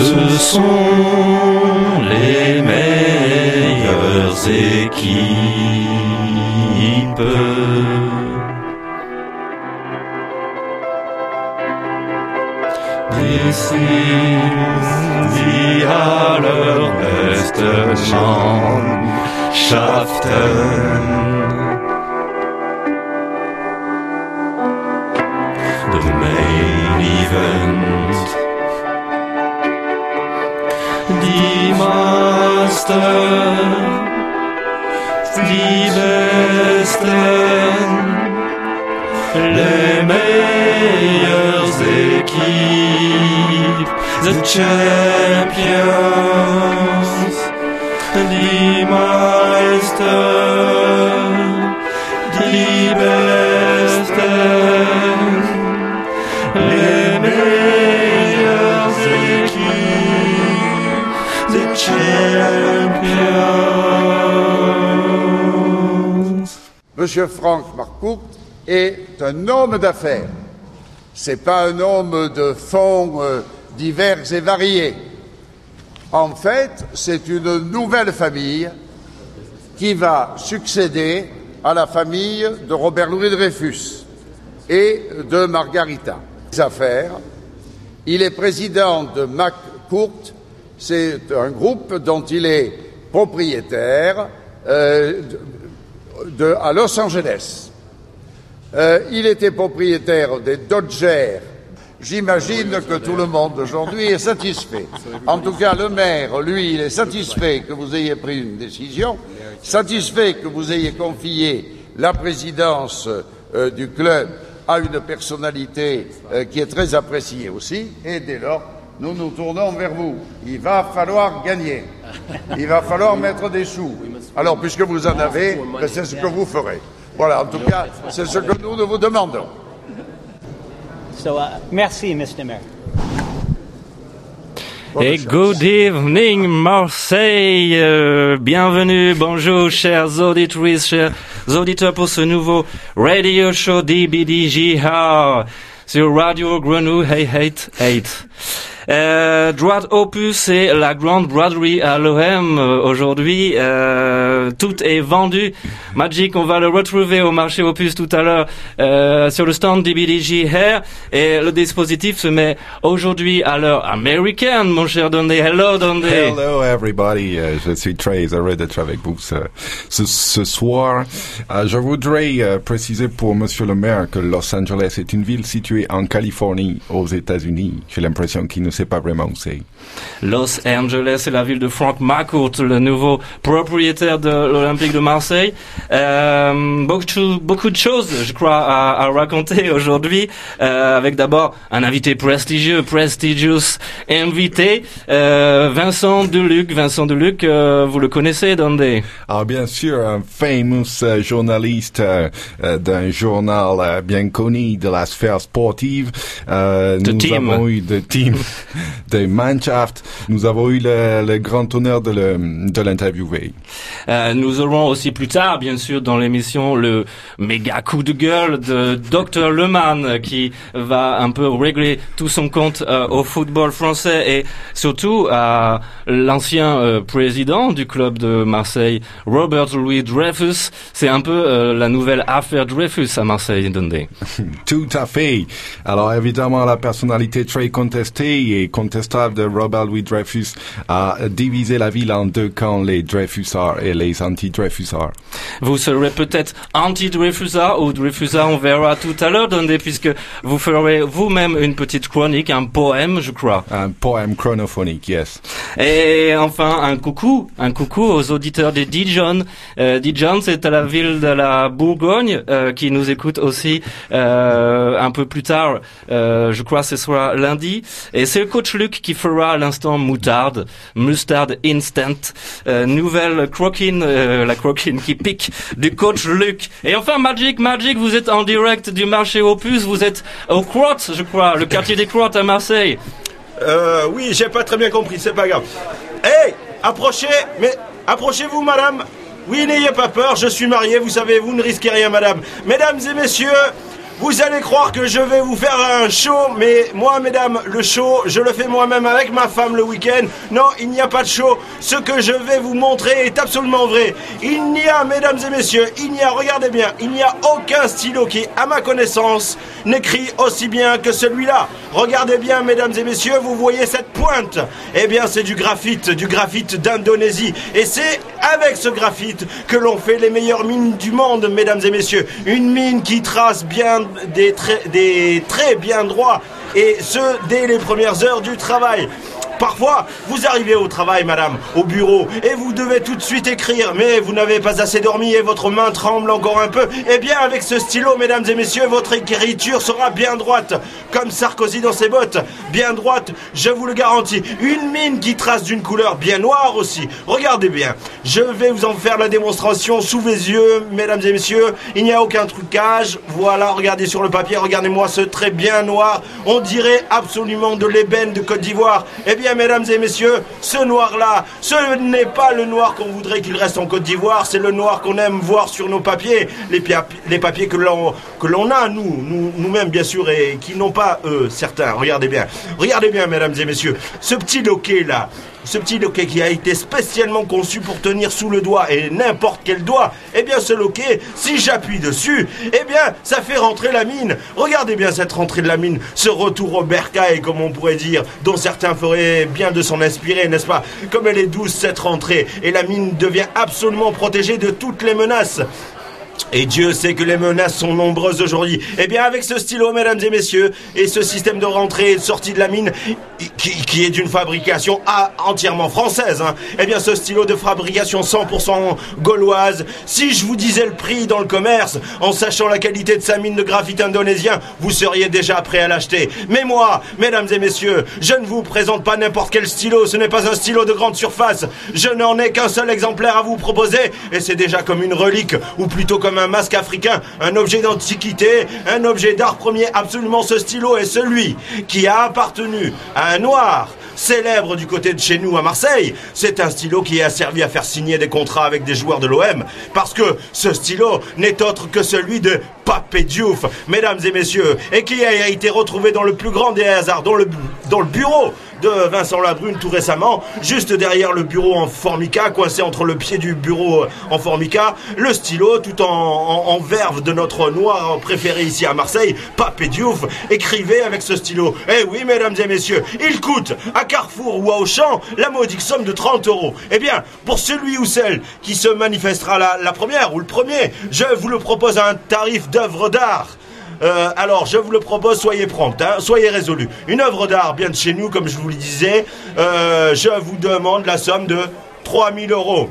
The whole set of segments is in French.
Ce sont les meilleures équipes. This is the allerbeste Mannschaften. The main event. Die Master. Die Besten. Les meilleures équipes, the champions, die Meister, die Besten, Monsieur Franck Marcourt est un homme d'affaires. C'est pas un homme de fonds euh, divers et variés. En fait, c'est une nouvelle famille qui va succéder à la famille de Robert Louis Dreyfus et de Margarita. Affaires. Il est président de McCourt. C'est un groupe dont il est propriétaire euh, à Los Angeles. Euh, il était propriétaire des Dodgers. J'imagine que tout le monde aujourd'hui est satisfait. En tout cas, le maire, lui, il est satisfait que vous ayez pris une décision, satisfait que vous ayez confié la présidence euh, du club à une personnalité qui est très appréciée aussi, et dès lors, nous nous tournons vers vous. Il va falloir gagner. Il va falloir mettre des sous. Alors, puisque vous en avez, ben, c'est ce que vous ferez. Voilà, en tout cas, c'est ce que nous, nous vous demandons. So, uh, merci, Mr. Mayor. Et good evening Marseille, Euh, bienvenue, bonjour chers auditrices, chers auditeurs pour ce nouveau radio show DBDJR sur Radio Grenouille Hey Hate Hate. Euh, droite opus et la grande braderie à l'OM euh, aujourd'hui. Euh, tout est vendu. Magic, on va le retrouver au marché opus tout à l'heure euh, sur le stand DBDJ Hair. Et le dispositif se met aujourd'hui à l'heure américaine, mon cher Dondé. Hello Dondé. Hello everybody, je suis très heureux d'être avec vous ce, ce, soir. Je voudrais préciser pour Monsieur le maire que Los Angeles est une ville située en Californie, aux États-Unis. J'ai l'impression qu'il ne sait Los Angeles, c'est la ville de Frank McCourt, le nouveau propriétaire de l'Olympique de Marseille. Euh, beaucoup, beaucoup de choses, je crois, à, à raconter aujourd'hui, euh, avec d'abord un invité prestigieux, prestigious invité, euh, Vincent Deluc. Vincent Deluc, vous le connaissez, Dandé Alors bien sûr, un fameux euh, journaliste d'un journal bien connu de la sphère sportive. Nous team. avons eu de team, de Nous avons eu le, le grand honneur de l'interviewer. Euh, nous aurons aussi plus tard, bien sûr, dans l'émission, le méga coup de gueule de Dr Leman euh, qui va un peu régler tout son compte euh, au football français et surtout à l'ancien euh, président du club de Marseille, Robert Louis Dreyfus. C'est un peu la nouvelle affaire Dreyfus à Marseille, Dundee. Tout à fait. Alors évidemment, la personnalité très contestée et contestable de Robert Louis Dreyfus a divisé la ville en deux camps, les Dreyfusards et les anti-Dreyfusards. Vous serez peut-être anti-Dreyfusard ou Dreyfusard, on verra tout à l'heure, puisque vous ferez vous-même une petite chronique, un poème, je crois. Un poème chronophonique, yes. Et enfin, un coucou, un coucou aux auditeurs de Dijon. Euh, Dijon, c'est à la ville de la Bourgogne euh, qui nous écoute aussi euh, un peu plus tard. Je crois que ce sera lundi. Et c'est le coach Luc qui fera à l'instant moutarde, mustard instant, euh, nouvelle croquine, euh, la croquine qui pique du coach Luc. Et enfin, Magic, Magic, vous êtes en direct du marché Opus, vous êtes au Crottes, je crois, le quartier des Crottes à Marseille. Euh, oui, j'ai pas très bien compris, c'est pas grave. Hey, approchez, mais approchez-vous, madame. Oui, n'ayez pas peur, je suis marié, vous savez, vous ne risquez rien, madame. Mesdames et messieurs, Vous allez croire que je vais vous faire un show, mais moi, mesdames, le show, je le fais moi-même avec ma femme le week-end. Non, il n'y a pas de show. Ce que je vais vous montrer est absolument vrai. Il n'y a, mesdames et messieurs, il n'y a, regardez bien, il n'y a aucun stylo qui, à ma connaissance, n'écrit aussi bien que celui-là. Regardez bien, mesdames et messieurs, vous voyez cette pointe Eh bien, c'est du graphite, du graphite d'Indonésie. Et c'est avec ce graphite que l'on fait les meilleures mines du monde, mesdames et messieurs. Une mine qui trace bien des traits bien droits, et ce, dès les premières heures du travail. Parfois, vous arrivez au travail, madame, au bureau, et vous devez tout de suite écrire, mais vous n'avez pas assez dormi et votre main tremble encore un peu. Eh bien, avec ce stylo, mesdames et messieurs, votre écriture sera bien droite, comme Sarkozy dans ses bottes. Bien droite, je vous le garantis. Une mine qui trace d'une couleur bien noire aussi. Regardez bien, je vais vous en faire la démonstration sous vos yeux, mesdames et messieurs. Il n'y a aucun trucage. Voilà, regardez sur le papier, regardez-moi ce trait bien noir. On dirait absolument de l'ébène de Côte d'Ivoire. Eh bien, mesdames et messieurs, ce noir-là, ce n'est pas le noir qu'on voudrait qu'il reste en Côte d'Ivoire, c'est le noir qu'on aime voir sur nos papiers, les, papiers que l'on a nous, nous nous-mêmes bien sûr et qui n'ont pas eux certains. Regardez bien, regardez bien, mesdames et messieurs, ce petit loquet là. Ce petit loquet qui a été spécialement conçu pour tenir sous le doigt et n'importe quel doigt, eh bien ce loquet, si j'appuie dessus, eh bien ça fait rentrer la mine. Regardez bien cette rentrée de la mine, ce retour au bercail comme on pourrait dire, dont certains feraient bien de s'en inspirer, n'est-ce pas? Comme elle est douce cette rentrée, et la mine devient absolument protégée de toutes les menaces. Et Dieu sait que les menaces sont nombreuses aujourd'hui. Eh bien, avec ce stylo, mesdames et messieurs, et ce système de rentrée et de sortie de la mine, qui, est d'une fabrication entièrement française, hein, eh bien, ce stylo de fabrication 100% gauloise, si je vous disais le prix dans le commerce, en sachant la qualité de sa mine de graphite indonésien, vous seriez déjà prêt à l'acheter. Mais moi, mesdames et messieurs, je ne vous présente pas n'importe quel stylo, ce n'est pas un stylo de grande surface. Je n'en ai qu'un seul exemplaire à vous proposer, et c'est déjà comme une relique, ou plutôt comme un masque africain, un objet d'antiquité, un objet d'art premier. Absolument, ce stylo est celui qui a appartenu à un noir célèbre du côté de chez nous à Marseille. C'est un stylo qui a servi à faire signer des contrats avec des joueurs de l'OM. Parce que ce stylo n'est autre que celui de Papé Diouf, mesdames et messieurs, et qui a été retrouvé dans le plus grand des hasards, dans le, dans le bureau de Vincent Labrune tout récemment, juste derrière le bureau en formica, coincé entre le pied du bureau en formica, le stylo tout en, verve de notre noir préféré ici à Marseille, Papé Diouf, écrivait avec ce stylo. Eh oui, mesdames et messieurs, il coûte à Carrefour ou à Auchan la modique somme de 30 euros. Eh bien, pour celui ou celle qui se manifestera la, la première ou le premier, je vous le propose à un tarif d'œuvre d'art. Euh, alors, je vous le propose, soyez prompt, hein, soyez résolu. Une œuvre d'art bien de chez nous, comme je vous le disais, euh, je vous demande la somme de 3000 euros.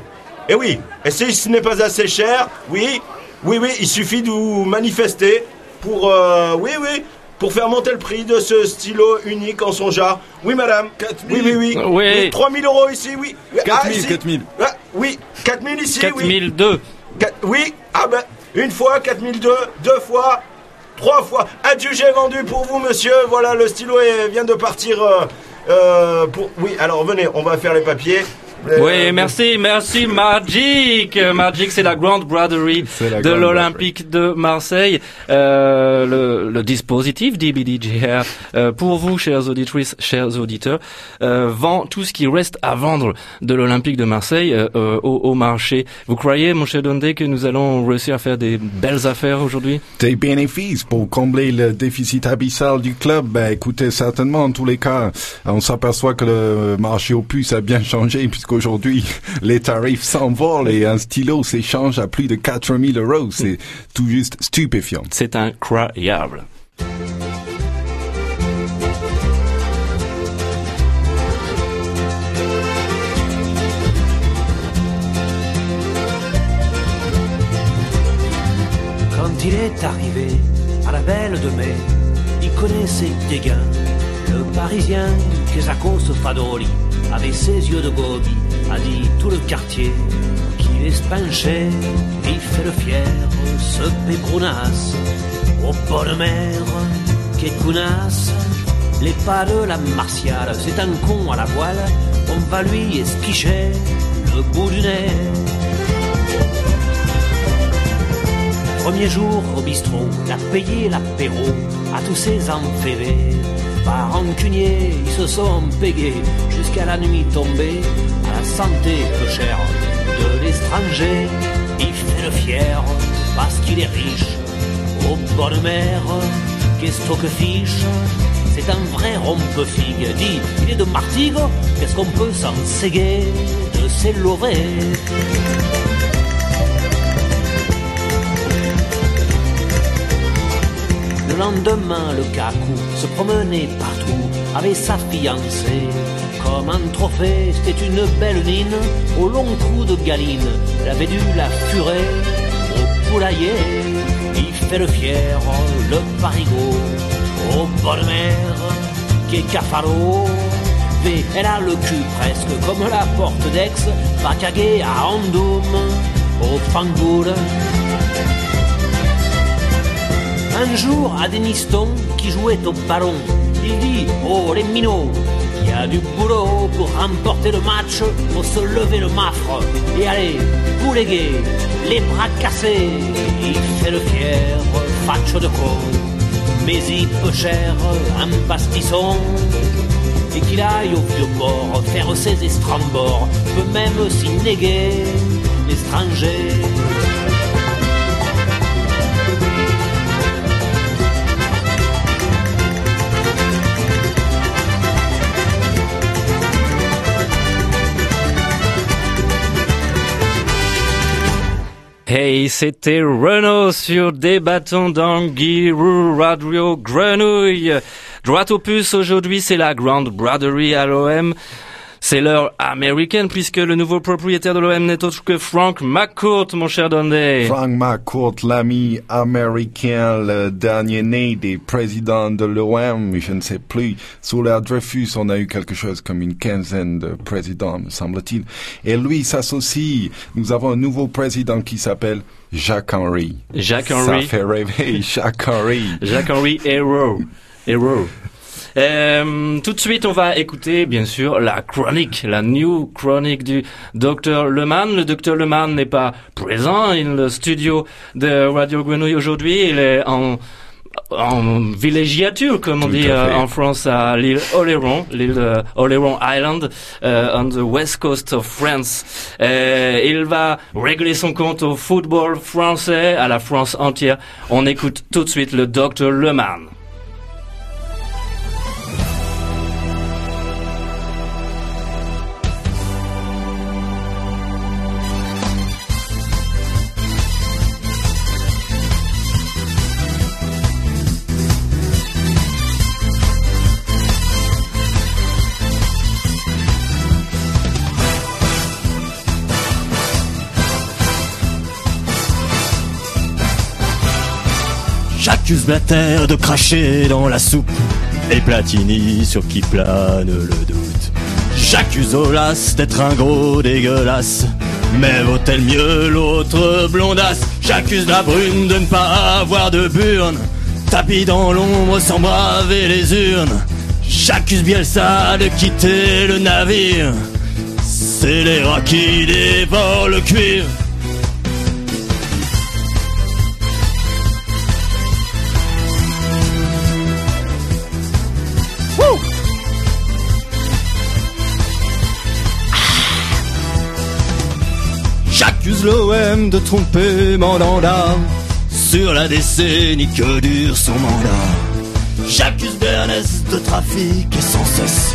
Et oui, et si ce n'est pas assez cher, oui, oui, oui, il suffit de vous manifester pour, euh, oui, oui, pour faire monter le prix de ce stylo unique en son genre. Oui, madame. 4000. Oui, oui, oui. Oui. 3000 euros ici, oui. 4000, 4000. Ah, oui, 4000 ici, 4002. oui. Oui, ah ben, une fois, 4002, deux fois, trois fois. J'ai vendu pour vous, monsieur. Voilà, le stylo vient de partir. Euh, euh, pour... Oui, alors venez, on va faire les papiers. Oui, merci, merci Magic. Magic, c'est la grande braderie de l'Olympique de Marseille. Euh, le, le, dispositif DBDJR, euh, pour vous, chers auditrices, chers auditeurs, euh, vend tout ce qui reste à vendre de l'Olympique de Marseille euh, euh, au, au, marché. Vous croyez, mon cher Dondé, que nous allons réussir à faire des belles affaires aujourd'hui? Des bénéfices pour combler le déficit abyssal du club. Ben, écoutez, certainement, en tous les cas, on s'aperçoit que le marché aux puces a bien changé puisque Aujourd'hui, les tarifs s'envolent et un stylo s'échange à plus de 4000 euros. C'est tout juste stupéfiant. C'est incroyable. Quand il est arrivé à la belle de mai, il connaissait gains. Le Parisien, Kesakos Fadoli, avec ses yeux de gobi, a dit tout le quartier qu'il est spanché, il fait le fier, ce pécronas, au bonne mer, qu'écounas, les pas de la martiale, c'est un con à la voile, on va lui esquicher le bout du nez. premier jour au bistrot, il a payé l'apéro à tous ces enferrés. Par rancunier, ils se sont payés jusqu'à la nuit tombée la santé peu chère de l'étranger. Il fait le fier parce qu'il est riche. Au bord de mer, qu'est-ce que fiche? C'est un vrai rompe-figue. Dit, il est de Martigues, qu'est-ce qu'on peut s'en séguer de ses laurets Le lendemain, le cacou se promenait partout avec sa fiancée. Comme un trophée, c'était une belle nine au long cou de galine. Elle avait dû la furer au poulailler. Il fait le fier, le parigot, au bord de mer, qui est cafalo. Mais elle a le cul presque comme la porte d'Aix, Bacagé à Andoum, au Fangoul. Un jour, à Deniston, qui jouait au ballon, il dit Oh les minots, il y a du boulot pour remporter le match, faut se lever le mafre et aller bouléguer, les bras cassés. Il fait le fier, facho de con, mais il peut cher un pastisson. Et qu'il aille au vieux port faire ses estrambors, peut même s'y néguer l'étranger. Hey, c'était Renault sur des bâtons d'Anguirou Radio Grenouille. Droit au puce, aujourd'hui, c'est la Grand Braderie à l'OM. C'est l'heure américaine puisque le nouveau propriétaire de l'OM n'est autre que Frank McCourt, mon cher Dundee. Frank McCourt, l'ami américain, le dernier né des présidents de l'OM, je ne sais plus. Sous l'ère Dreyfus, on a eu quelque chose comme une quinzaine de présidents, me semble-t-il. Et lui s'associe. Nous avons un nouveau président qui s'appelle Jacques Henry. Jacques Henry. Ça fait rêver, Jacques Henry. Jacques Henry Héros. Héros. Euh, tout de suite, on va écouter, bien sûr, la chronique, la new chronique du docteur Leman. Le docteur Leman n'est pas présent dans le studio de Radio Grenouille aujourd'hui. Il est en en villégiature, comme on dit euh, en France, à l'île Oléron, l'île de Oléron Island, euh, on the west coast of France. Euh, il va régler son compte au football français, à la France entière. On écoute tout de suite le docteur Leman. J'accuse Blatter de cracher dans la soupe et Platini sur qui plane le doute. J'accuse Olas d'être un gros dégueulasse, mais vaut-elle mieux l'autre blondasse J'accuse la brune de ne pas avoir de burne, tapis dans l'ombre sans braver les urnes. J'accuse Bielsa de quitter le navire, c'est les rats qui dévorent le cuir. L'OM de tromper Mandanda sur la décennie que dure son mandat? J'accuse Bernès de trafic et sans cesse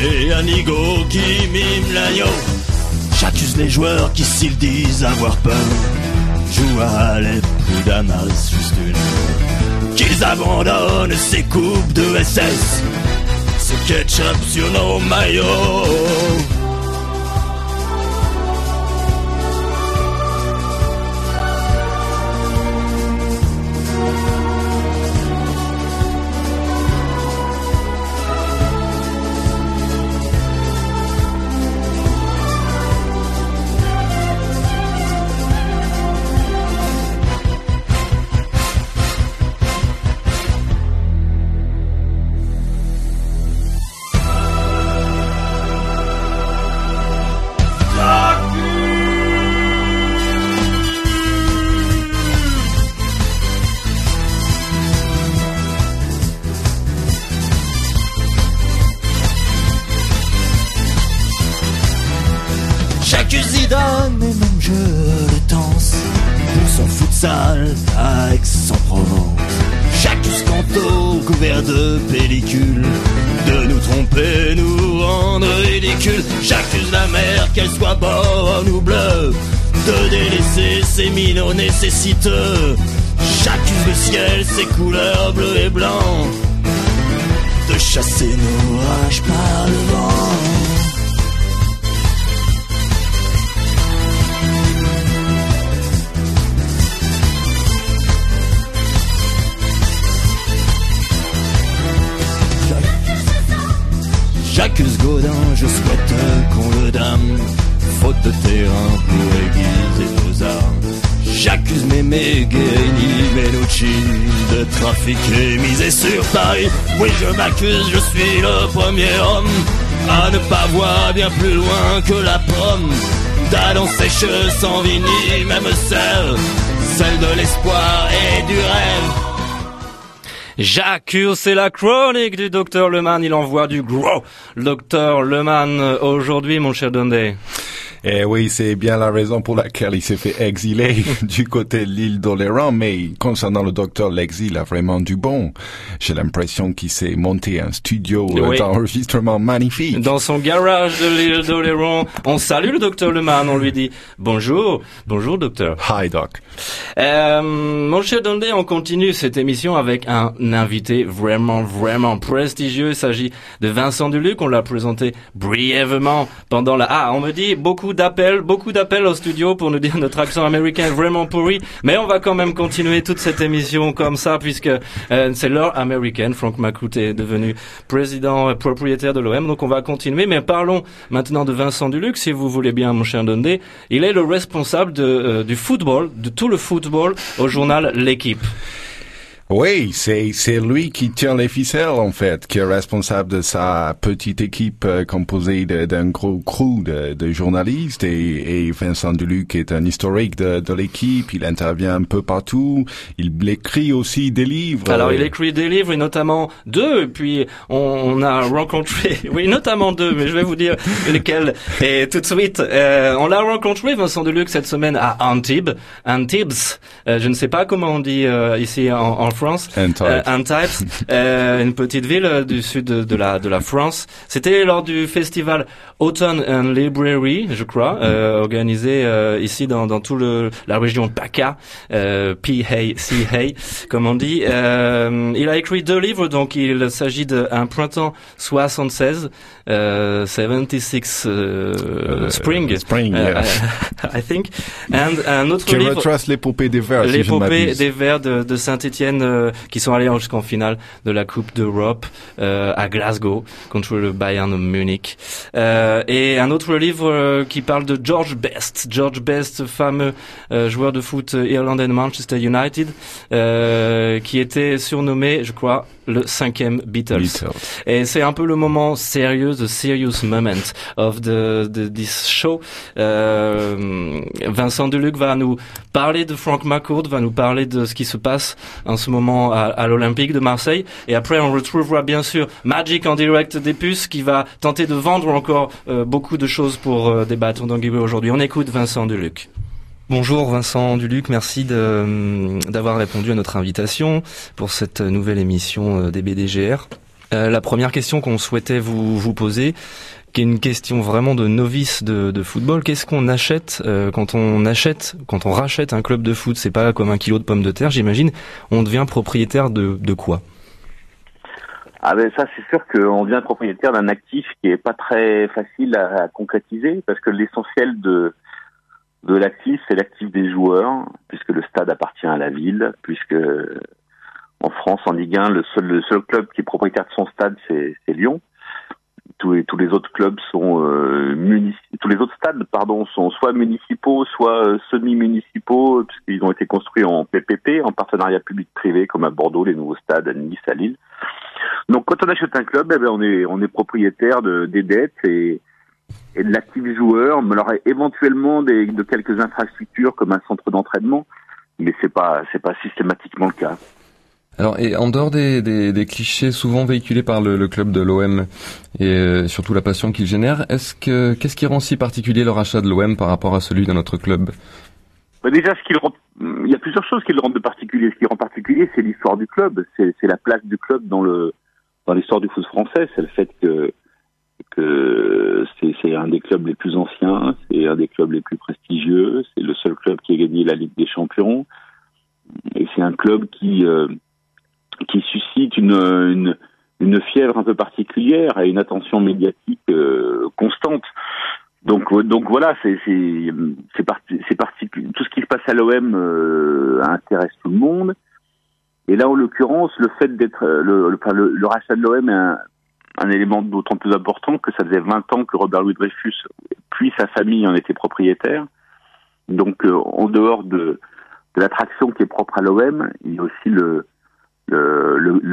et Anigo qui mime l'agneau. J'accuse les joueurs qui s'ils disent avoir peur jouent à Alep ou Damas juste une qu'ils abandonnent ces coupes de SS ce ketchup sur nos maillots. Minots nécessiteux. J'accuse le ciel, ses couleurs bleu et blanc, de chasser nos orages par le vent. J'accuse Godin, je souhaite qu'on le dame. Faute de terrain pour aiguiser nos armes. J'accuse Mémé, Guérini, Menucci de trafiquer, miser sur Paris. Oui, je m'accuse, je suis le premier homme à ne pas voir bien plus loin que la pomme. D'annonce sèche sans ni même celle, celle de l'espoir et du rêve. J'accuse, c'est la chronique du docteur Leman. Il envoie du gros. Docteur Leman, aujourd'hui, mon cher Dundee. Eh oui, c'est bien la raison pour laquelle il s'est fait exiler du côté de l'île d'Oléron, mais concernant le docteur, l'exil a vraiment du bon. J'ai l'impression qu'il s'est monté un studio euh, Oui. d'enregistrement magnifique. Dans son garage de l'île d'Oléron, on salue le docteur Leman. On lui dit bonjour, bonjour docteur. Hi, Doc. Euh, mon cher Dundee, on continue cette émission avec un invité vraiment, vraiment prestigieux. Il s'agit de Vincent Duluc. On l'a présenté brièvement pendant la... Ah, on me dit beaucoup d'appels, beaucoup d'appels au studio pour nous dire notre accent américain est vraiment pourri. Mais on va quand même continuer toute cette émission comme ça puisque euh, c'est l'heure américaine. Frank McCoot est devenu président euh, propriétaire de l'OM. Donc on va continuer. Mais parlons maintenant de Vincent Duluc, si vous voulez bien, mon cher Dundee. Il est le responsable de, euh, du football, de tout le football au journal L'équipe. Oui, c'est c'est lui qui tient les ficelles en fait, qui est responsable de sa petite équipe euh, composée d'un gros crew de, de journalistes et, et Vincent Duluc est un historique de, de l'équipe. Il intervient un peu partout. Il écrit aussi des livres. Alors Euh, il écrit des livres et notamment deux. Et puis on, on a rencontré, oui notamment deux, mais je vais vous dire lesquels. Et tout de suite, euh, on l'a rencontré Vincent Deluc cette semaine à Antibes, Antibes. Euh, je ne sais pas comment on dit euh, ici en, en France. Antibes. Euh, Antibes, euh, une petite ville euh, du sud de, de la de la France. C'était lors du festival Autumn and Library, je crois, euh, organisé euh, ici dans, dans tout le la région PACA, euh, P-Hay, comme on dit. Euh, il a écrit deux livres, donc il s'agit d'un printemps 76, euh, 76 euh, Spring, Spring, euh, yeah. I think, and un autre qui livre. retrace l'épopée des Verts, si L'épopée m'abuse. des Verts de, de Saint-Étienne qui sont allés jusqu'en finale de la Coupe d'Europe euh, à Glasgow contre le Bayern de Munich. Euh, et un autre livre euh, qui parle de George Best. George Best, fameux euh, joueur de foot euh, irlandais de Manchester United, euh, qui était surnommé, je crois, le cinquième Beatles. Beatles. Et c'est un peu le moment sérieux, the serious moment of the, the this show. Euh, Vincent Deluc va nous parler de Frank McCourt, va nous parler de ce qui se passe en ce moment à, à l'Olympique de Marseille. Et après, on retrouvera bien sûr Magic en direct des puces qui va tenter de vendre encore euh, beaucoup de choses pour euh, débattre dans Giveaway aujourd'hui. On écoute Vincent Deluc. Bonjour Vincent Duluc, merci d'avoir répondu à notre invitation pour cette nouvelle émission euh, des BDGR. Euh, la première question qu'on souhaitait vous, vous poser, qui est une question vraiment de novice de, football, qu'est-ce qu'on achète euh, quand on achète, quand on rachète un club de foot C'est pas comme un kilo de pommes de terre, j'imagine. On devient propriétaire de, quoi? Ah ben ça c'est sûr qu'on devient propriétaire d'un actif qui est pas très facile à concrétiser parce que l'essentiel de de l'actif c'est l'actif des joueurs puisque le stade appartient à la ville puisque en France en Ligue 1 le seul le seul club qui est propriétaire de son stade c'est Lyon. Tous les tous les autres clubs sont euh, tous les autres stades pardon sont soit municipaux soit euh, semi-municipaux puisqu'ils ont été construits en PPP en partenariat public-privé comme à Bordeaux les nouveaux stades à Nice à Lille. Donc quand on achète un club, eh ben, on est on est propriétaire de, des dettes et, et de l'actif joueur, mais alors éventuellement des, de quelques infrastructures comme un centre d'entraînement, mais c'est pas c'est pas systématiquement le cas. Alors, et en dehors des, des, des clichés souvent véhiculés par le, le club de l'OM et euh, surtout la passion qu'il génère, est-ce que qu'est-ce qui rend si particulier le rachat de l'OM par rapport à celui d'un autre club? Bah, déjà, ce qui le rend, il y a plusieurs choses qui le rendent de particulier. Ce qui rend particulier, c'est l'histoire du club, c'est c'est la place du club dans le dans l'histoire du foot français, c'est le fait que c'est un des clubs les plus anciens, c'est un des clubs les plus prestigieux, c'est le seul club qui a gagné la Ligue des Champions, et c'est un club qui euh, qui suscite une, une fièvre un peu particulière et une attention médiatique euh, constante. Donc donc voilà, c'est c'est parti particulier. Tout ce qui se passe à l'OM euh, intéresse tout le monde. Et là, en l'occurrence, le fait d'être le, le, rachat de l'OM un, élément d'autant plus important que ça faisait 20 ans que Robert Louis Dreyfus puis sa famille en étaient propriétaires. Donc euh, en dehors de, l'attraction qui est propre à l'OM, il y a aussi le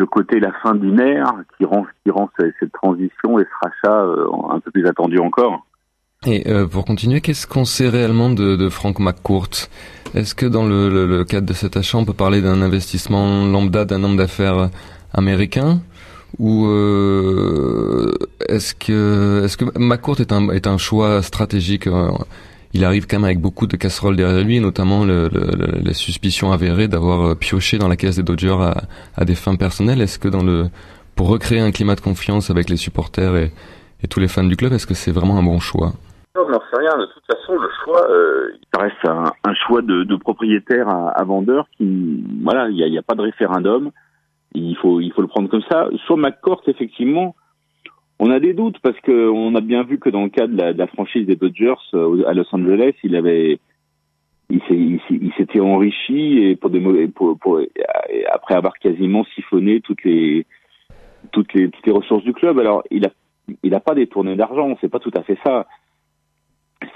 côté la fin d'une ère qui rend cette, transition et ce rachat euh, un peu plus attendu encore. Et euh, pour continuer, qu'est-ce qu'on sait réellement de, de Frank McCourt? Est-ce que dans le, cadre de cet achat, on peut parler d'un investissement lambda d'un homme d'affaires américain? Ou euh, est-ce que est-ce que McCourt est un est un choix stratégique euh, Il arrive quand même avec beaucoup de casseroles derrière lui, notamment le, le, les suspicions avérées d'avoir pioché dans la caisse des Dodgers à, à des fins personnelles. Est-ce que dans le pour recréer un climat de confiance avec les supporters et, et tous les fans du club, est-ce que c'est vraiment un bon choix? Non, n'en sais rien. De toute façon, le choix, euh, reste un, un choix de, de propriétaire à, à, vendeur qui, voilà, il n'y a, pas de référendum. Il faut, il faut le prendre comme ça. Sur McCourt, effectivement, on a des doutes parce que on a bien vu que dans le cas de la, franchise des Dodgers euh, à Los Angeles, il avait, il s'était enrichi et pour des pour, pour, après avoir quasiment siphonné toutes les toutes les toutes les ressources du club. Alors, il a il a pas détourné d'argent, c'est pas tout à fait ça.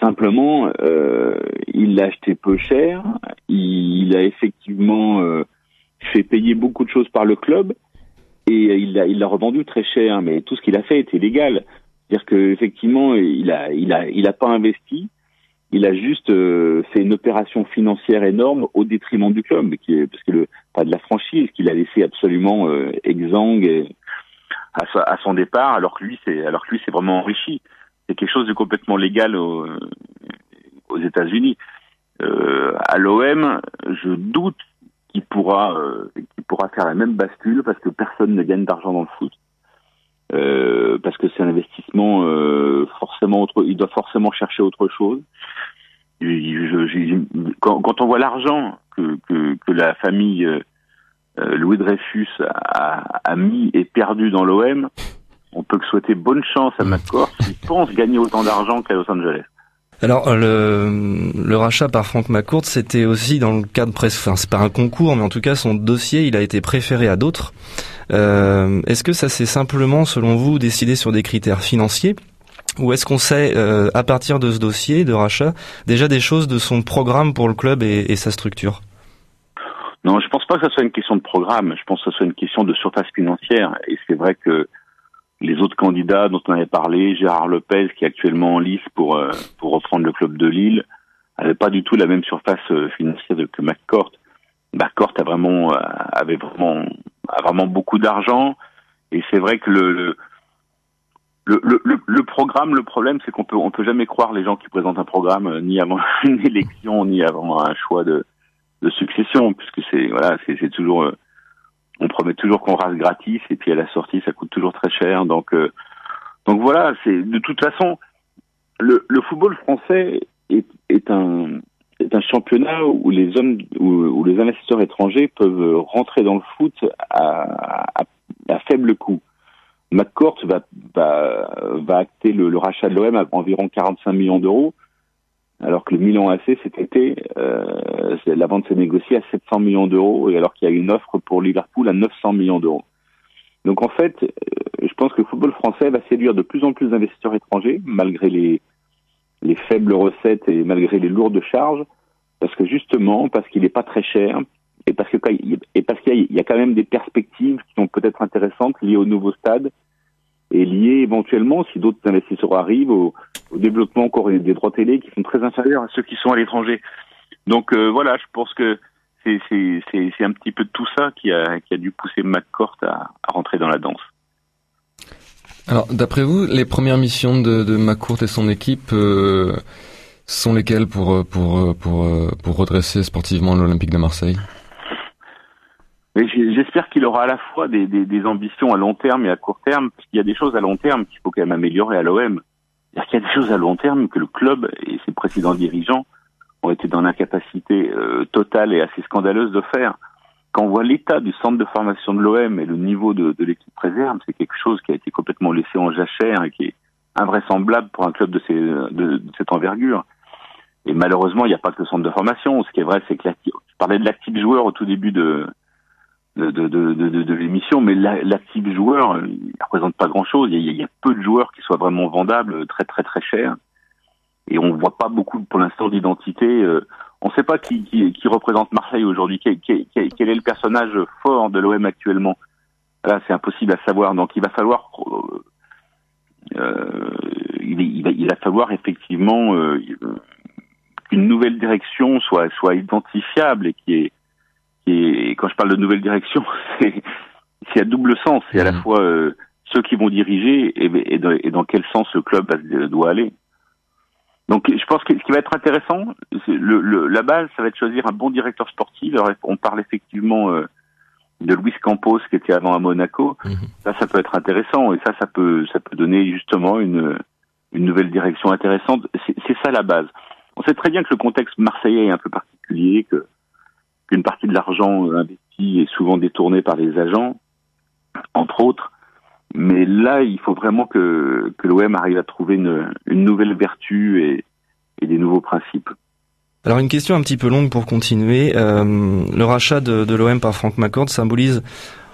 Simplement, euh, il l'a acheté peu cher. Il, a effectivement euh, fait payer beaucoup de choses par le club et il l'a il revendu très cher. Mais tout ce qu'il a fait était légal. C'est-à-dire que effectivement, il a il a il a pas investi. Il a juste euh, fait une opération financière énorme au détriment du club, qui est, parce que le pas de la franchise qu'il a laissé absolument euh, exsangue à, sa, à son départ, alors que lui c'est alors que lui c'est vraiment enrichi c'est quelque chose de complètement légal aux, aux États-Unis. Euh, à l'OM, je doute qu'il pourra, euh, qu'il pourra faire la même bascule parce que personne ne gagne d'argent dans le foot. Euh, parce que c'est un investissement euh, forcément autre, il doit forcément chercher autre chose. Je, je, quand, quand, on voit l'argent que, que, que, la famille euh, Louis Dreyfus a, a mis et perdu dans l'OM, on peut que souhaiter bonne chance à McCourt qui pense gagner autant d'argent qu'à Los Angeles. Alors le, rachat par Frank McCourt, c'était aussi dans le cadre presque, enfin c'est pas un concours, mais en tout cas son dossier, il a été préféré à d'autres. Euh, est-ce que ça s'est simplement, selon vous, décidé sur des critères financiers? Ou est-ce qu'on sait, euh, à partir de ce dossier de rachat, déjà des choses de son programme pour le club et, et sa structure? Non, je pense pas que ce soit une question de programme. Je pense que ce soit une question de surface financière. Et c'est vrai que les autres candidats dont on avait parlé, Gérard Lopez qui est actuellement en lice pour euh, pour reprendre le club de Lille, avait pas du tout la même surface euh, financière que McCourt. McCourt a vraiment euh, avait vraiment a vraiment beaucoup d'argent et c'est vrai que le, le le, le, programme, le problème, c'est qu'on peut on peut jamais croire les gens qui présentent un programme ni avant une élection ni avant un choix de, de succession, puisque c'est voilà, c'est toujours on promet toujours qu'on rase gratis et puis à la sortie ça coûte toujours très cher. Donc euh, donc voilà, c'est de toute façon le, le football français est, est un est un championnat où les hommes où, où, les investisseurs étrangers peuvent rentrer dans le foot à, à, à faible coût. McCourt va, va, va acter le, le rachat de l'OM à environ 45 millions d'euros alors que le Milan AC cet été, euh, la vente s'est négociée à 700 millions d'euros, et alors qu'il y a une offre pour Liverpool à 900 millions d'euros. Donc en fait, euh, je pense que le football français va séduire de plus en plus d'investisseurs étrangers, malgré les, les faibles recettes et malgré les lourdes charges, parce que justement, parce qu'il n'est pas très cher, et parce qu'il y, y, a quand même des perspectives qui sont peut-être intéressantes liées au nouveau stade et liées éventuellement, si d'autres investisseurs arrivent, au, au développement encore des droits télé qui sont très inférieurs à ceux qui sont à l'étranger. Donc euh, voilà, je pense que c'est un petit peu tout ça qui a qui a dû pousser McCourt à, à rentrer dans la danse. Alors, d'après vous, les premières missions de, de McCourt et son équipe euh, sont lesquelles pour euh, pour euh, pour euh, pour redresser sportivement l'Olympique de Marseille? J'espère qu'il aura à la fois des, ambitions à long terme et à court terme, parce y a des choses à long terme qu'il faut quand même améliorer à l'OM. C'est-à-dire y a des choses à long terme que le club et ses précédents dirigeants ont été dans l'incapacité euh, totale et assez scandaleuse de faire. Quand on voit l'état du centre de formation de l'OM et le niveau de, l'équipe préserve, c'est quelque chose qui a été complètement laissé en jachère et qui est invraisemblable pour un club de, cette envergure. Et malheureusement, il n'y a pas que le centre de formation. Ce qui est vrai, c'est que je parlais de l'actif joueur au tout début de, de, de, de, de, l'émission, mais la- l'actif joueur, euh, il ne représente pas grand-chose. Il y, a, il y a peu de joueurs qui soient vraiment vendables, euh, très très très chers. Et on voit pas beaucoup pour l'instant d'identité. euh, on ne sait pas qui, qui, qui représente Marseille aujourd'hui, quel, est le personnage fort de l'OM actuellement? Là, c'est impossible à savoir. Donc, il va falloir, euh, il, il va, il va falloir effectivement euh, qu'une nouvelle direction soit soit identifiable et qui est, est quand je parle de nouvelle direction, c'est à double sens. C'est à la Mhm. fois euh, ceux qui vont diriger et, et, dans, et dans quel sens le club doit aller. Donc, je pense que ce qui va être intéressant, le, le, la base, ça va être choisir un bon directeur sportif. Alors, on parle effectivement euh, de Luis Campos qui était avant à Monaco. Mhm. Ça, ça peut être intéressant et ça, ça peut, ça peut donner justement une, une nouvelle direction intéressante. C'est c'est ça la base. On sait très bien que le contexte marseillais est un peu particulier, que qu'une partie de l'argent euh, investi est souvent détourné par les agents, entre autres. Mais là, il faut vraiment que, l'OM arrive à trouver une, nouvelle vertu et, des nouveaux principes. Alors une question un petit peu longue pour continuer. Euh, le rachat de, l'OM par Frank McCord symbolise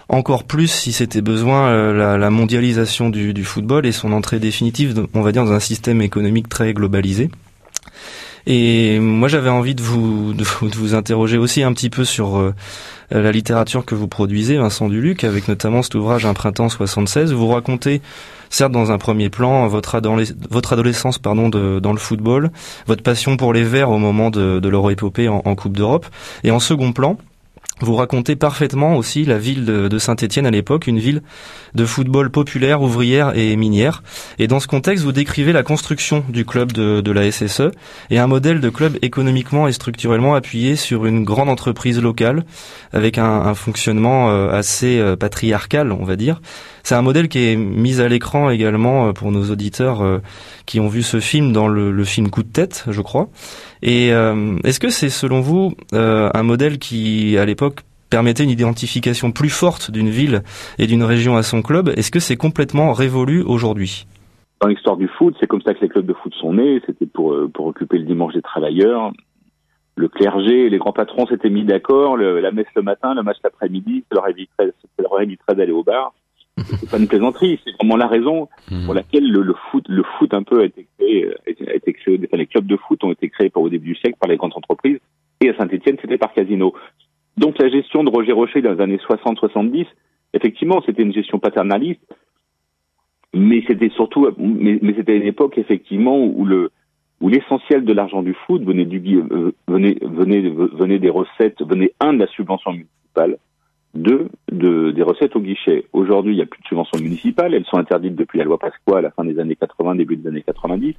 encore plus, si c'était besoin, euh, la, mondialisation du football et son entrée définitive, on va dire, dans un système économique très globalisé. Et moi, j'avais envie de vous, de vous interroger aussi un petit peu sur euh, la littérature que vous produisez, Vincent Duluc, avec notamment cet ouvrage Un printemps 76. Vous racontez, certes dans un premier plan, votre, adolesc- votre adolescence pardon, dans le football, votre passion pour les Verts au moment de, de l'Euro-épopée en, en Coupe d'Europe, et en second plan, vous racontez parfaitement aussi la ville de, Saint-Étienne à l'époque, une ville de football populaire, ouvrière et minière. Et dans ce contexte, vous décrivez la construction du club de, la SSE et un modèle de club économiquement et structurellement appuyé sur une grande entreprise locale avec un, un fonctionnement euh, assez euh, patriarcal, on va dire. C'est un modèle qui est mis à l'écran également euh, pour nos auditeurs euh, qui ont vu ce film dans le, le film Coup de tête, je crois. Et euh, est-ce que c'est selon vous un modèle qui, à l'époque, permettait une identification plus forte d'une ville et d'une région à son club? Est-ce que c'est complètement révolu aujourd'hui? Dans l'histoire du foot, c'est comme ça que les clubs de foot sont nés. C'était pour, pour occuper le dimanche des travailleurs. Le clergé les grands patrons s'étaient mis d'accord. La messe le matin, le match l'après-midi, ça leur éviterait, éviterait d'aller au bar. C'est pas une plaisanterie, c'est vraiment la raison pour laquelle le, le foot, le foot un peu a été créé, euh, a été- a été créé, enfin, les clubs de foot ont été créés pour au début du siècle par les grandes entreprises, et à Saint-Etienne, c'était par Casino. Donc la gestion de Roger Rocher dans les années 60-70, effectivement, c'était une gestion paternaliste, mais c'était surtout, mais, mais c'était une époque effectivement où le où l'essentiel de l'argent du foot venait du euh, venait venait venait des recettes, venait un de la subvention municipale, deux de des recettes au guichet. Aujourd'hui, il n'y a plus de subventions municipales, elles sont interdites depuis la loi Pasqua à la fin des années 80, début des années 90. Elles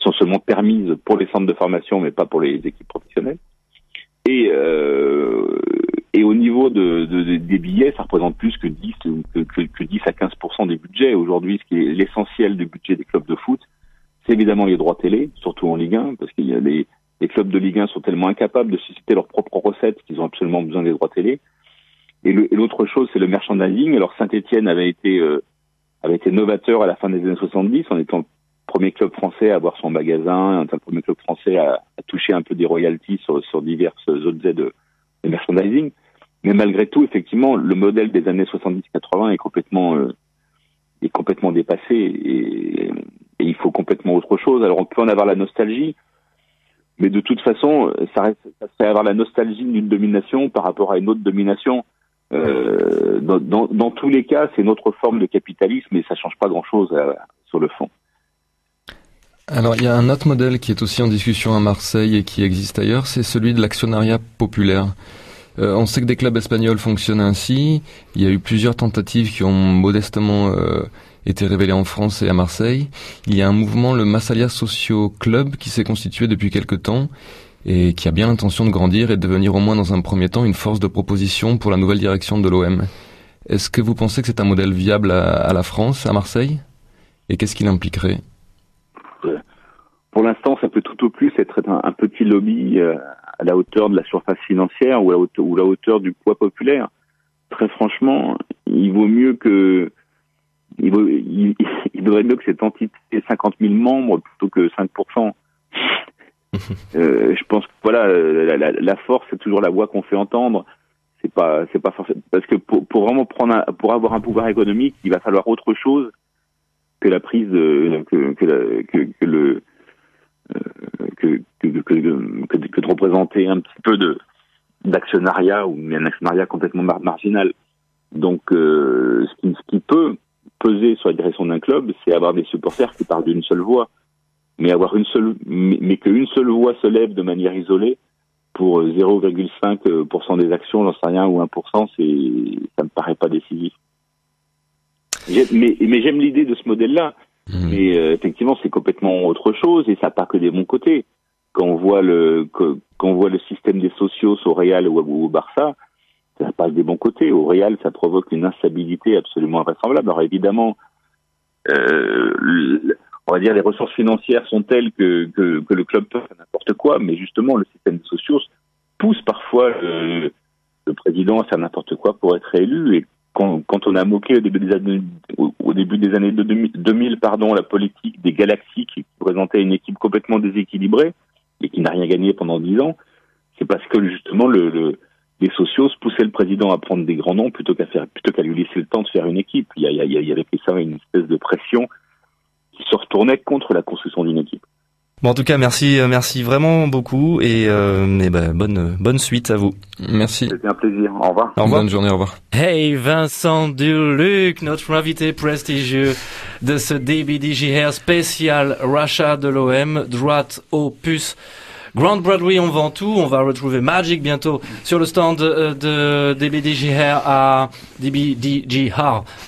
sont seulement permises pour les centres de formation, mais pas pour les équipes professionnelles. Et euh, et au niveau de, de- de- des billets, ça représente plus que 10 ou que, que, que 10 à 15 des budgets. Aujourd'hui, ce qui est l'essentiel du budget des clubs de foot, c'est évidemment les droits télé, surtout en Ligue 1, parce qu'il y a les, les clubs de Ligue 1 sont tellement incapables de susciter leurs propres recettes qu'ils ont absolument besoin des droits télé. Et l'autre chose, c'est le merchandising. Alors Saint-Etienne avait été euh, avait été novateur à la fin des années 70 en étant le premier club français à avoir son magasin, un premier club français à, toucher un peu des royalties sur, diverses objets de, de merchandising. Mais malgré tout, effectivement, le modèle des années 70-80 est complètement euh, est complètement dépassé et, il faut complètement autre chose. Alors on peut en avoir la nostalgie, mais de toute façon, ça, reste, ça serait avoir la nostalgie d'une domination par rapport à une autre domination. Euh, dans, dans, tous les cas, c'est notre forme de capitalisme et ça change pas grand-chose euh, sur le fond. Alors, il y a un autre modèle qui est aussi en discussion à Marseille et qui existe ailleurs, c'est celui de l'actionnariat populaire. Euh, on sait que des clubs espagnols fonctionnent ainsi. Il y a eu plusieurs tentatives qui ont modestement euh, été révélées en France et à Marseille. Il y a un mouvement, le Massalia Socio Club, qui s'est constitué depuis quelque temps et qui a bien l'intention de grandir et de devenir au moins dans un premier temps une force de proposition pour la nouvelle direction de l'OM. Est-ce que vous pensez que c'est un modèle viable à, la France, à Marseille? Et qu'est-ce qu'il impliquerait? Pour l'instant, ça peut tout au plus être un, petit lobby euh, à la hauteur de la surface financière ou à la hauteur, du poids populaire. Très franchement, il vaut mieux que il, vaut, mieux que cette entité ait 50 000 membres plutôt que 5 euh, je pense que voilà, la, la, force c'est toujours la voix qu'on fait entendre. C'est pas, c'est pas forcément parce que pour, vraiment prendre, pour avoir un pouvoir économique, il va falloir autre chose que la prise de, que, le que, de représenter un petit peu de d'actionnariat ou un actionnariat complètement marginal. Donc, euh, ce, qui, ce qui peut peser sur la direction d'un club, c'est avoir des supporters qui parlent d'une seule voix, mais avoir une seule, mais, mais qu'une seule voix se lève de manière isolée pour 0,5% des actions, j'en sais rien, ou 1%, c'est, ça me paraît pas décisif. Mais, mais j'aime l'idée de ce modèle-là. Mmh. Mais euh, effectivement, c'est complètement autre chose et ça n'a pas que des bons côtés. Quand on voit le quand on voit le système des socios au Real ou, au Barça, ça n'a pas des bons côtés. Au Real, ça provoque une instabilité absolument invraisemblable. Alors évidemment, euh, on va dire les ressources financières sont telles que, que, le club peut faire n'importe quoi, mais justement le système des socios pousse parfois le, président à faire n'importe quoi pour être élu et quand, on a moqué au début des années, au, début des années 2000, pardon, la politique des galaxies qui présentait une équipe complètement déséquilibrée et qui n'a rien gagné pendant dix ans, c'est parce que justement le, les socios poussaient le président à prendre des grands noms plutôt qu'à faire, plutôt qu'à lui laisser le temps de faire une équipe. Il y, a, il avait ça une espèce de pression se retournait contre la construction d'une équipe. Bon, en tout cas, merci, euh, merci vraiment beaucoup et, euh, et ben, bonne, bonne suite à vous. Merci. C'était un plaisir. Au revoir. Au revoir. Bonne journée. Au revoir. Hey, Vincent Duluc, notre invité prestigieux de ce DBDJR spécial rachat de l'OM, droite au puce. Grand Broadway, on vend tout. On va retrouver Magic bientôt sur le stand de, de DBDJR à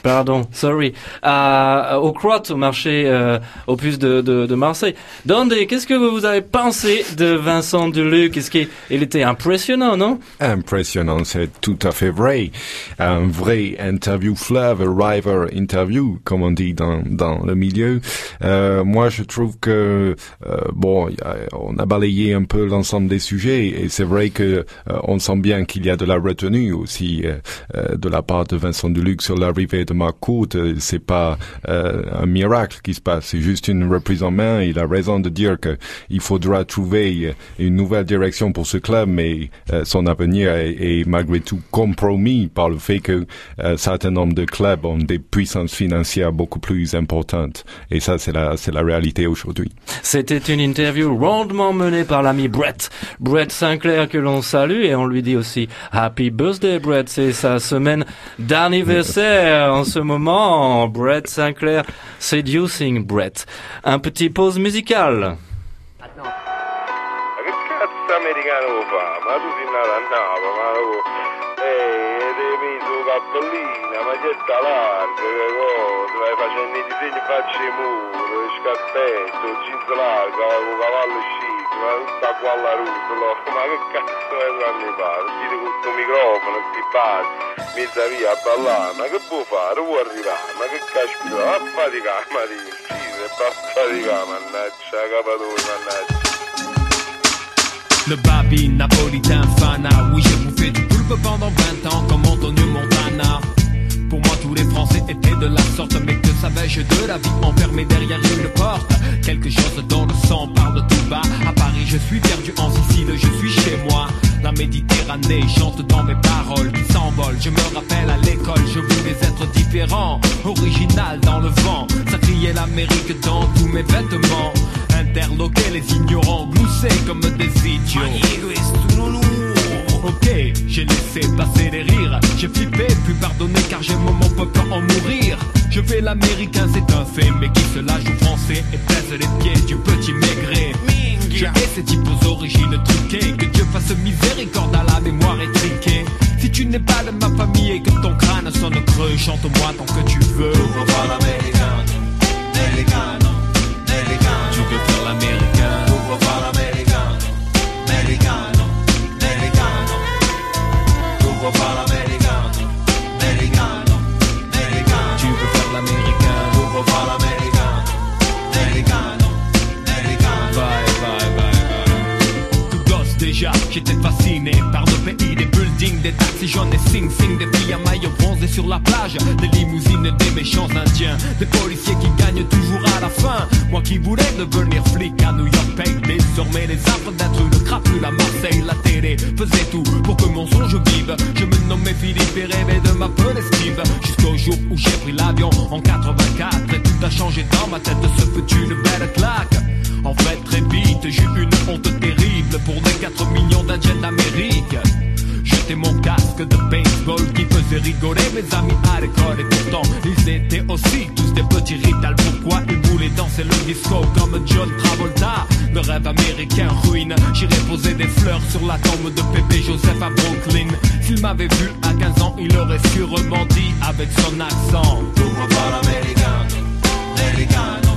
pardon, sorry, au Croate, au marché euh, au plus de, Marseille. Dandé, qu'est-ce que vous avez pensé de Vincent Deluc? Est-ce qu'il était impressionnant, non? Impressionnant, c'est tout à fait vrai. Un vrai interview fleuve, river interview, comme on dit dans, le milieu. Euh, moi, je trouve que, euh, bon, on a balayé peu l'ensemble des sujets et c'est vrai que euh, on sent bien qu'il y a de la retenue aussi euh, euh, de la part de Vincent Deluc sur l'arrivée de Marc Courte. C'est pas un miracle qui se passe, c'est juste une reprise en main. Il a raison de dire qu'il faudra trouver une nouvelle direction pour ce club, mais son avenir est, malgré tout compromis par le fait que un certain de clubs ont des puissances financières beaucoup plus importantes. Et ça, c'est la, c'est la réalité aujourd'hui. C'était une interview rondement menée par l'ami Brett. Brett Sinclair que l'on salue et on lui dit aussi Happy Birthday Brett. C'est sa semaine d'anniversaire en ce moment. Brett Sinclair seducing Brett. Un petit pause musicale. Ma tutta alla rutola, ma che cazzo è per mi pare? Dite con questo microfono, sti basi, mezza via a ballare, ma che può fare? Vuoi arrivare? Ma che caspita, va a faticare, ma ti uccide, va a faticare, mannaggia, capatore, mannaggia. Le babi napolitain fana, oui j'ai bouffé du poulpe pendant 20 ans comme Antonio Montana. Pour moi tous les Français étaient de la sorte Mais que savais-je de la vie enfermée derrière une porte? Quelque chose dans le sang parle tout À Paris je suis perdu, en Sicile je suis chez moi. La Méditerranée chante dans mes paroles qui Je me rappelle à l'école je voulais être différent Original dans le vent. Ça criait l'Amérique dans tous mes vêtements. Interloquer les ignorants Glousser comme des idiots. Ok, j'ai laissé passer les rires. J'ai flippé, puis pardonné car j'ai mon peuple en mourir. Je fais l'américain, c'est un fait, mais qui se la joue français et pèse les pieds du petit maigret. Je hais ces types aux origines truquées. Que Dieu fasse miséricorde à la mémoire étriquée. Si tu n'es pas de ma famille et que ton crâne sonne creux, chante-moi tant que tu veux. Tu veux faire l'américain. Tu j'étais fasciné par nos pays, des buildings, des taxis jaunes, des sing sing, des filles à maillot bronzé sur la plage, des limousines, des méchants indiens, des policiers qui gagnent toujours à la fin. Moi qui voulais devenir flic à New York paye désormais les affres d'être une crapule à Marseille. La télé faisait tout pour que mon songe vive. Je me nommais Philippe et rêvais de m'appeler Steve. Jusqu'au jour où j'ai pris l'avion en 84 et tout a changé dans ma tête. Ce fut une belle claque. En fait, très vite, j'ai une honte terrible pour les 4 millions d'Indiens d'Amérique. Jeter mon casque de baseball qui faisait rigoler mes amis à l'école. Et pourtant, ils étaient aussi tous des petits ritals. Pourquoi ils voulaient danser le disco comme John Travolta? Le rêve américain ruine. J'irai poser des fleurs sur la tombe de Pépé Joseph à Brooklyn. S'il m'avait vu à 15 ans, il aurait sûrement dit avec son accent. Bye,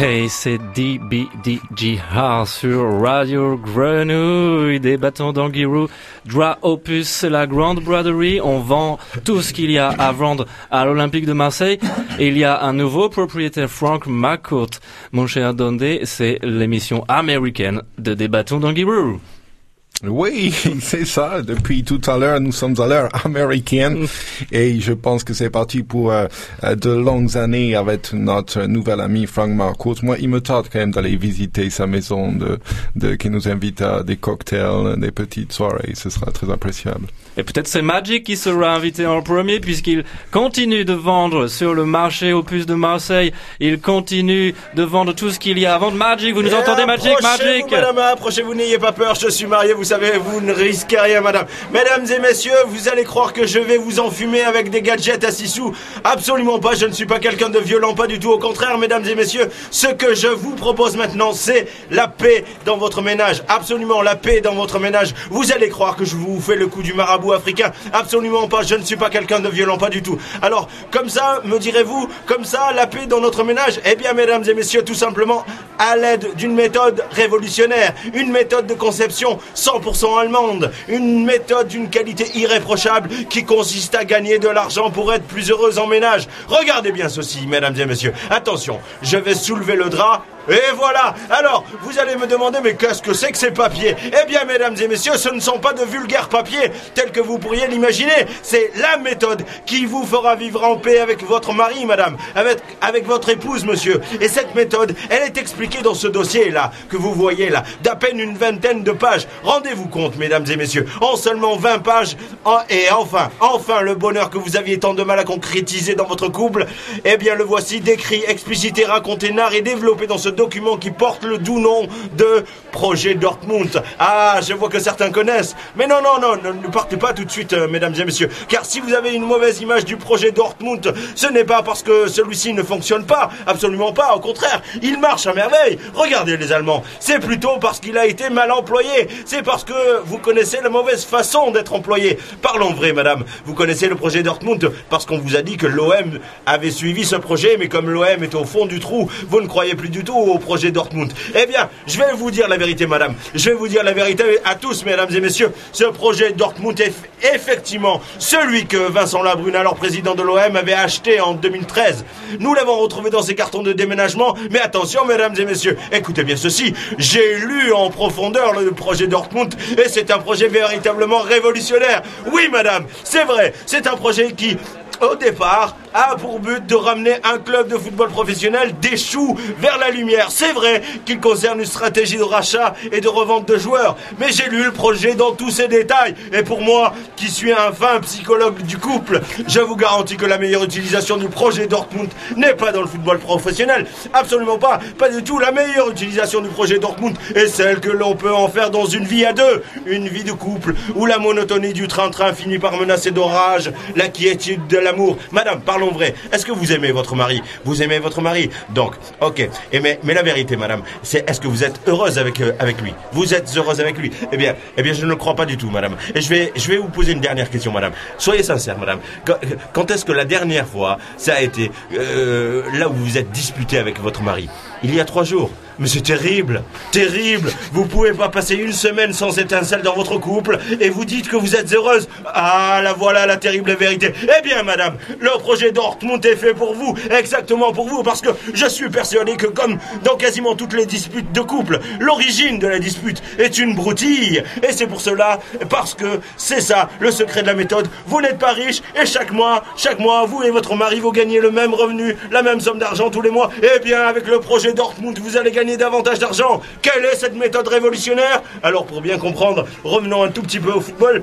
Hey, c'est DBDGR sur Radio Grenouille, des bâtons d'Anguirou, Dra Opus, c'est la grande braderie, on vend tout ce qu'il y a à vendre à l'Olympique de Marseille, il y a un nouveau propriétaire, Frank McCourt. Mon cher Dondé, c'est l'émission américaine de des bâtons d'Anguirou. Oui, c'est ça. Depuis tout à l'heure, nous sommes à l'heure américaine et je pense que c'est parti pour euh, euh, de longues années avec notre nouvel ami Frank Marcourt. Moi, il me tarde quand même d'aller visiter sa maison, de, de qui nous invite à des cocktails, des petites soirées. Ce sera très appréciable. Et peut-être c'est Magic qui sera invité en premier puisqu'il continue de vendre sur le marché Opus de Marseille. Il continue de vendre tout ce qu'il y a à vendre. Magic, vous nous Et entendez Magic? Magic? Madame, approchez-vous, n'ayez pas peur, je suis marié, vous savez, vous ne risquez rien, madame. Mesdames et messieurs, vous allez croire que je vais vous enfumer avec des gadgets à 6 sous. Absolument pas, je ne suis pas quelqu'un de violent, pas du tout. Au contraire, mesdames et messieurs, ce que je vous propose maintenant, c'est la paix dans votre ménage. Absolument, la paix dans votre ménage. Vous allez croire que je vous fais le coup du marabout africain. Absolument pas, je ne suis pas quelqu'un de violent, pas du tout. Alors, comme ça, me direz-vous, comme ça, la paix dans notre ménage? Eh bien, mesdames et messieurs, tout simplement, à l'aide d'une méthode révolutionnaire, une méthode de conception 100% allemande, une méthode d'une qualité irréprochable qui consiste à gagner de l'argent pour être plus heureuse en ménage. Regardez bien ceci, mesdames et messieurs. Attention, je vais soulever le drap. Et voilà Alors, vous allez me demander, mais qu'est-ce que c'est que ces papiers? Eh bien, mesdames et messieurs, ce ne sont pas de vulgaires papiers tels que vous pourriez l'imaginer. C'est la méthode qui vous fera vivre en paix avec votre mari, madame, avec, avec votre épouse, monsieur. Et cette méthode, elle est expliquée dans ce dossier-là, que vous voyez là, d'à peine une vingtaine de pages. Rendez-vous compte, mesdames et messieurs, en seulement 20 pages, en- et enfin, enfin, le bonheur que vous aviez tant de mal à concrétiser dans votre couple, eh bien, le voici décrit, explicité, raconté, narré, développé dans ce document qui porte le doux nom de Projet Dortmund. Ah, je vois que certains connaissent. Mais non, non, non, ne, ne partez pas tout de suite, euh, mesdames et messieurs. Car si vous avez une mauvaise image du projet Dortmund, ce n'est pas parce que celui-ci ne fonctionne pas. Absolument pas. Au contraire, il marche à merveille. Regardez les Allemands. C'est plutôt parce qu'il a été mal employé. C'est parce que vous connaissez la mauvaise façon d'être employé. Parlons vrai, madame. Vous connaissez le projet Dortmund parce qu'on vous a dit que l'OM avait suivi ce projet, mais comme l'OM est au fond du trou, vous ne croyez plus du tout au projet Dortmund. Eh bien, je vais vous dire la vérité, madame. Je vais vous dire la vérité à tous, mesdames et messieurs. Ce projet Dortmund est effectivement celui que Vincent Labrune, alors président de l'OM, avait acheté en 2013. Nous l'avons retrouvé dans ses cartons de déménagement, mais attention, mesdames et messieurs, écoutez bien ceci. J'ai lu en profondeur le projet Dortmund et c'est un projet véritablement révolutionnaire. Oui, madame, c'est vrai, c'est un projet qui au départ, a pour but de ramener un club de football professionnel des choux vers la lumière. C'est vrai qu'il concerne une stratégie de rachat et de revente de joueurs, mais j'ai lu le projet dans tous ses détails. Et pour moi, qui suis un fin psychologue du couple, je vous garantis que la meilleure utilisation du projet Dortmund n'est pas dans le football professionnel. Absolument pas. Pas du tout. La meilleure utilisation du projet Dortmund est celle que l'on peut en faire dans une vie à deux. Une vie de couple où la monotonie du train-train finit par menacer d'orage la quiétude de Madame, parlons vrai. Est-ce que vous aimez votre mari? Vous aimez votre mari? Donc, ok. Et mais, la vérité, madame, c'est est-ce que vous êtes heureuse avec, euh, avec lui? Vous êtes heureuse avec lui? Eh bien, eh bien, je ne le crois pas du tout, madame. Et je vais, vous poser une dernière question, madame. Soyez sincère, madame. Quand, quand est-ce que la dernière fois, ça a été euh, là où vous vous êtes disputé avec votre mari? Il y a trois jours. Mais c'est terrible, terrible. Vous pouvez pas passer une semaine sans étincelle dans votre couple et vous dites que vous êtes heureuse. Ah, la voilà la terrible vérité. Eh bien, madame, le projet Dortmund est fait pour vous, exactement pour vous, parce que je suis persuadé que comme dans quasiment toutes les disputes de couple, l'origine de la dispute est une broutille. Et c'est pour cela, parce que c'est ça, le secret de la méthode. Vous n'êtes pas riche et chaque mois, chaque mois, vous et votre mari, vous gagnez le même revenu, la même somme d'argent tous les mois. Eh bien, avec le projet Dortmund, vous allez gagner davantage d'argent. Quelle est cette méthode révolutionnaire? Alors pour bien comprendre, revenons un tout petit peu au football.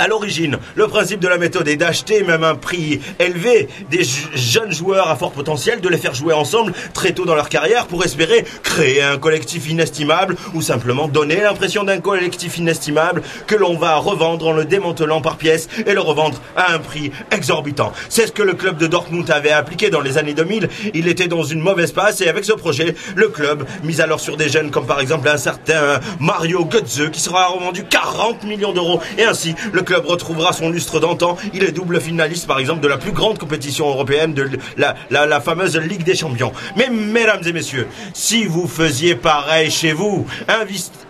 À l'origine, le principe de la méthode est d'acheter même un prix élevé des jeunes joueurs à fort potentiel, de les faire jouer ensemble très tôt dans leur carrière pour espérer créer un collectif inestimable ou simplement donner l'impression d'un collectif inestimable que l'on va revendre en le démantelant par pièces et le revendre à un prix exorbitant. C'est ce que le club de Dortmund avait appliqué dans les années 2000. Il était dans une mauvaise passe et avec ce projet, le club mise alors sur des jeunes comme par exemple un certain Mario Götze qui sera revendu 40 millions d'euros et ainsi le club retrouvera son lustre d'antan. Il est double finaliste, par exemple, de la plus grande compétition européenne, de la, fameuse Ligue des Champions. Mais, mesdames et messieurs, si vous faisiez pareil chez vous,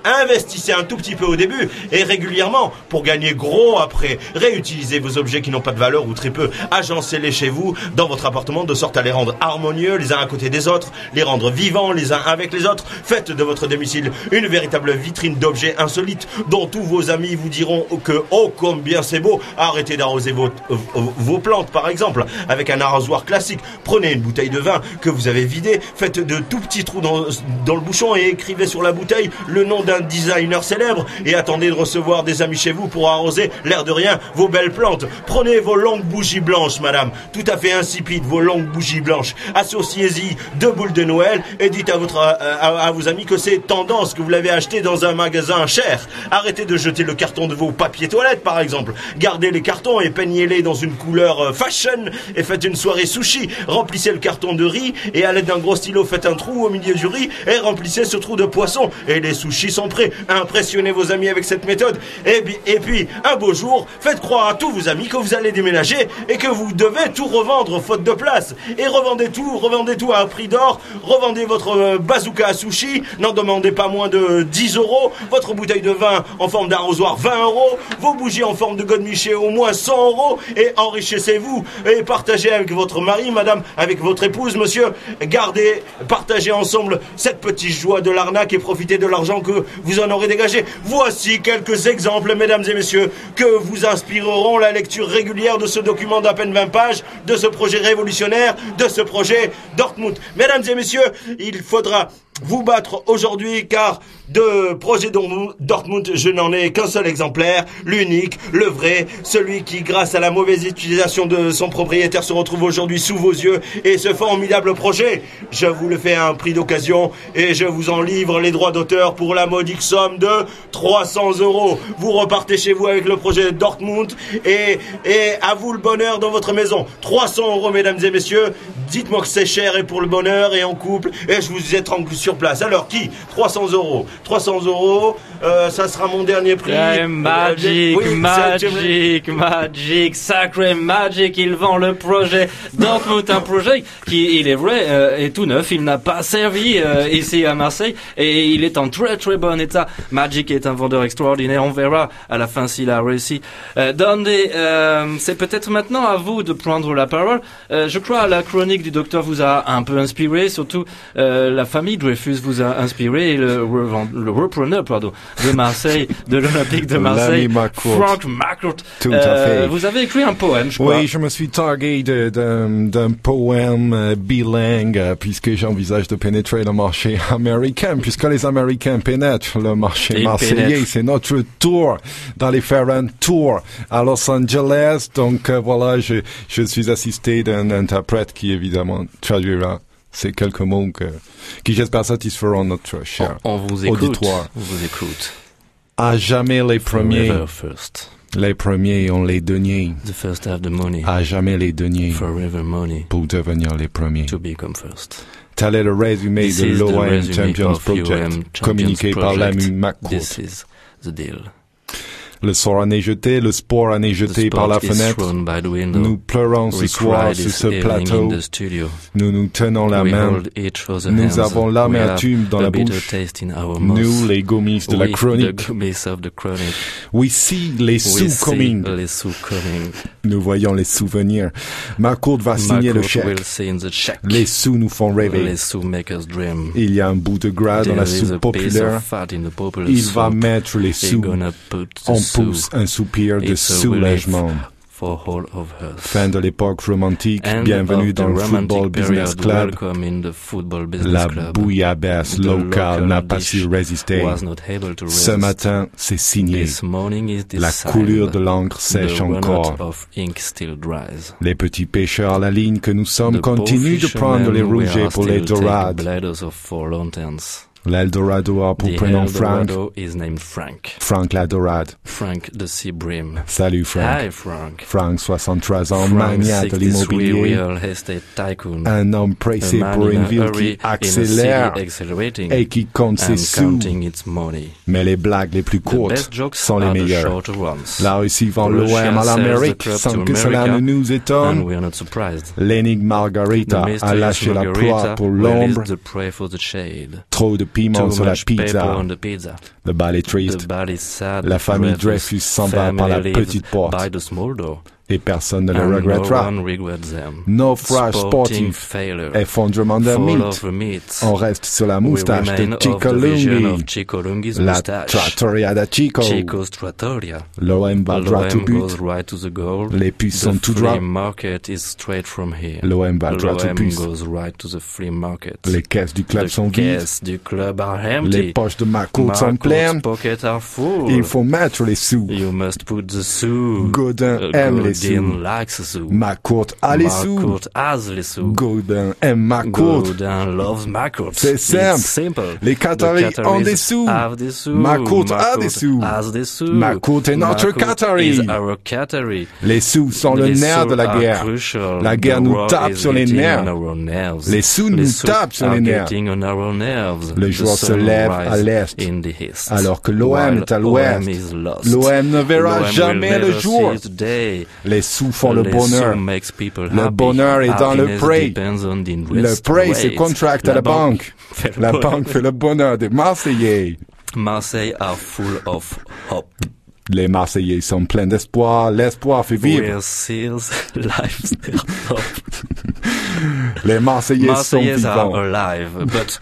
investissez un tout petit peu au début et régulièrement pour gagner gros après. Réutilisez vos objets qui n'ont pas de valeur ou très peu. Agencez-les chez vous, dans votre appartement, de sorte à les rendre harmonieux les uns à côté des autres, les rendre vivants les uns avec les autres. Faites de votre domicile une véritable vitrine d'objets insolites dont tous vos amis vous diront que, oh, combien c'est beau. Arrêtez d'arroser vos, plantes, par exemple, avec un arrosoir classique. Prenez une bouteille de vin que vous avez vidée, faites de tout petits trous dans, dans le bouchon et écrivez sur la bouteille le nom designer célèbre et attendez de recevoir des amis chez vous pour arroser, l'air de rien, vos belles plantes. Prenez vos longues bougies blanches, madame, tout à fait insipides, vos longues bougies blanches. Associez-y deux boules de Noël et dites à, votre, à, à vos amis que c'est tendance, que vous l'avez acheté dans un magasin cher. Arrêtez de jeter le carton de vos papiers toilettes, par exemple. Gardez les cartons et peignez-les dans une couleur euh, fashion et faites une soirée sushi. Remplissez le carton de riz et à l'aide d'un gros stylo faites un trou au milieu du riz et remplissez ce trou de poisson. Et les sushis sont prêts. Impressionnez vos amis avec cette méthode. Et, et puis, un beau jour, faites croire à tous vos amis que vous allez déménager et que vous devez tout revendre faute de place. Et revendez tout, revendez tout à un prix d'or. Revendez votre euh, bazooka à sushi. N'en demandez pas moins de 10 euros. Votre bouteille de vin en forme d'arrosoir 20 euros. Vos bougies en forme de godemiché au moins 100 euros et enrichissez-vous et partagez avec votre mari, madame, avec votre épouse, monsieur. Gardez, partagez ensemble cette petite joie de l'arnaque et profitez de l'argent que vous en aurez dégagé. Voici quelques exemples, mesdames et messieurs, que vous inspireront la lecture régulière de ce document d'à peine 20 pages, de ce projet révolutionnaire, de ce projet Dortmund. Mesdames et messieurs, il faudra vous battre aujourd'hui car de projet Dortmund, je n'en ai qu'un seul exemplaire, l'unique, le vrai, celui qui, grâce à la mauvaise utilisation de son propriétaire, se retrouve aujourd'hui sous vos yeux et ce formidable projet. Je vous le fais à un prix d'occasion et je vous en livre les droits d'auteur pour la modique somme de 300 euros. Vous repartez chez vous avec le projet Dortmund et, et à vous le bonheur dans votre maison. 300 euros, mesdames et messieurs. Dites-moi que c'est cher et pour le bonheur et en couple et je vous ai tranquille sur place. Alors qui? 300 euros. 300 euros, euh, ça sera mon dernier prix. Ouais, magic, oui, magic, magic, sacré magic. Il vend le projet Dortmund, un projet qui, il est vrai, euh, est tout neuf. Il n'a pas servi euh, ici à Marseille et il est en très très bon état. Magic est un vendeur extraordinaire. On verra à la fin s'il a réussi. Euh, euh, c'est peut-être maintenant à vous de prendre la parole. Euh, je crois la chronique du docteur vous a un peu inspiré, surtout euh, la famille Dreyfus vous a inspiré le, le repreneur pardon, de Marseille, de l'Olympique de Marseille, Frank McCourt. Tout à fait. Vous avez écrit un poème, je crois. Oui, je me suis targué d'un poème euh, bilingue euh, puisque j'envisage de pénétrer le marché américain, puisque les Américains pénètrent le marché marseillais. C'est notre tour d'aller faire un tour à Los Angeles. Donc euh, voilà, je, je suis assisté d'un interprète qui évidemment traduira ces quelques mots que, qui j'espère satisferont notre cher On vous écoute. auditoire. On vous écoute. À jamais les premiers, first. Les premiers ont les deniers. The first have the money. À jamais les deniers. Forever money. Pour devenir les premiers. To become first. Tel est le résumé This de l'OM Champions Project, Champions communiqué par l'ami McCourt. This is the deal. Le sort en est jeté, le sport en est jeté The par la fenêtre. Nous pleurons ce We soir sur ce plateau. Nous nous tenons la main. Nous avons l'amertume dans la bouche. Nous, les gommistes de la chronique. We see les We sous see coming. les sous coming. Nous voyons les souvenirs. McCourt va signer le chèque. Les sous nous font rêver. Il y a un bout de gras dans la soupe populaire. Il va mettre les sous. gonna pousse un soupir de soulagement. relief For all of us. Fin de l'époque romantique. End Bienvenue dans le Football Business. Club. Football business La club. bouillabaisse locale local n'a pas su résister. Ce matin, c'est signé. La coulure de l'encre sèche encore. Les petits pêcheurs à la ligne que nous sommes The continuent de prendre les are pour les dorades. L'Eldorado a pour prénom Frank. Is named Frank. Frank la dorade. Frank the Sea Brim. Salut Frank. Hi Frank. Frank, 63 ans, magnat de 63 l'immobilier. Un homme pressé pour une ville qui accélère et qui compte ses sous. counting its money. Mais les blagues les plus The courtes best jokes sont les are the meilleures. La Russie vend l'OM à l'Amérique sans que cela ne nous étonne. L'énigme Margarita a lâché la proie pour l'ombre. Trop de piment sur la pizza. the pizza. Le bal est The triste body is sad. La famille Dreyfus s'en va par la petite porte. Et personne ne le no regrettera. them. Naufrage Sporting failure. effondrement Fall mythe. On reste sur la moustache de Chicolunghi. Chicolunghi's La moustache. trattoria da Chico. L'OM va droit au but. goes right to the goal. Les puces The sont tout droit. market is straight from here. L'OM va droit au market. Les caisses du club the sont vides. caisses du club are empty. Les poches de Marcourt sont pleines. pockets are full. Il faut mettre les sous. You must put the sous. Godin Uh, aime les Sous. likes a les sous. Marcourt has les sous. Godin aime Marcourt. Godin loves. C'est It's simple. Les Qataris The ont des sous. have des sous. Marcourt a des sous. has des sous. Marcourt est notre Qatari. Les sous sont le Les nerf de la guerre. crucial. La guerre The nous tape sur les nerfs. Les sous Les nous tapent sur les nerfs. getting on our nerves. Le The jour se sun lève à l'est, alors que l'OM est à l'ouest. L'OM ne verra jamais le jour. Les sous font le bonheur. makes Le happy. bonheur est dans le prêt. Le prêt, c'est contract à la banque. La banque fait le bonheur des Marseillais. Marseille are full of hope. Les Marseillais sont pleins d'espoir. L'espoir fait vivre. Seals lives. Les Marseillais sont are vivants. alive, but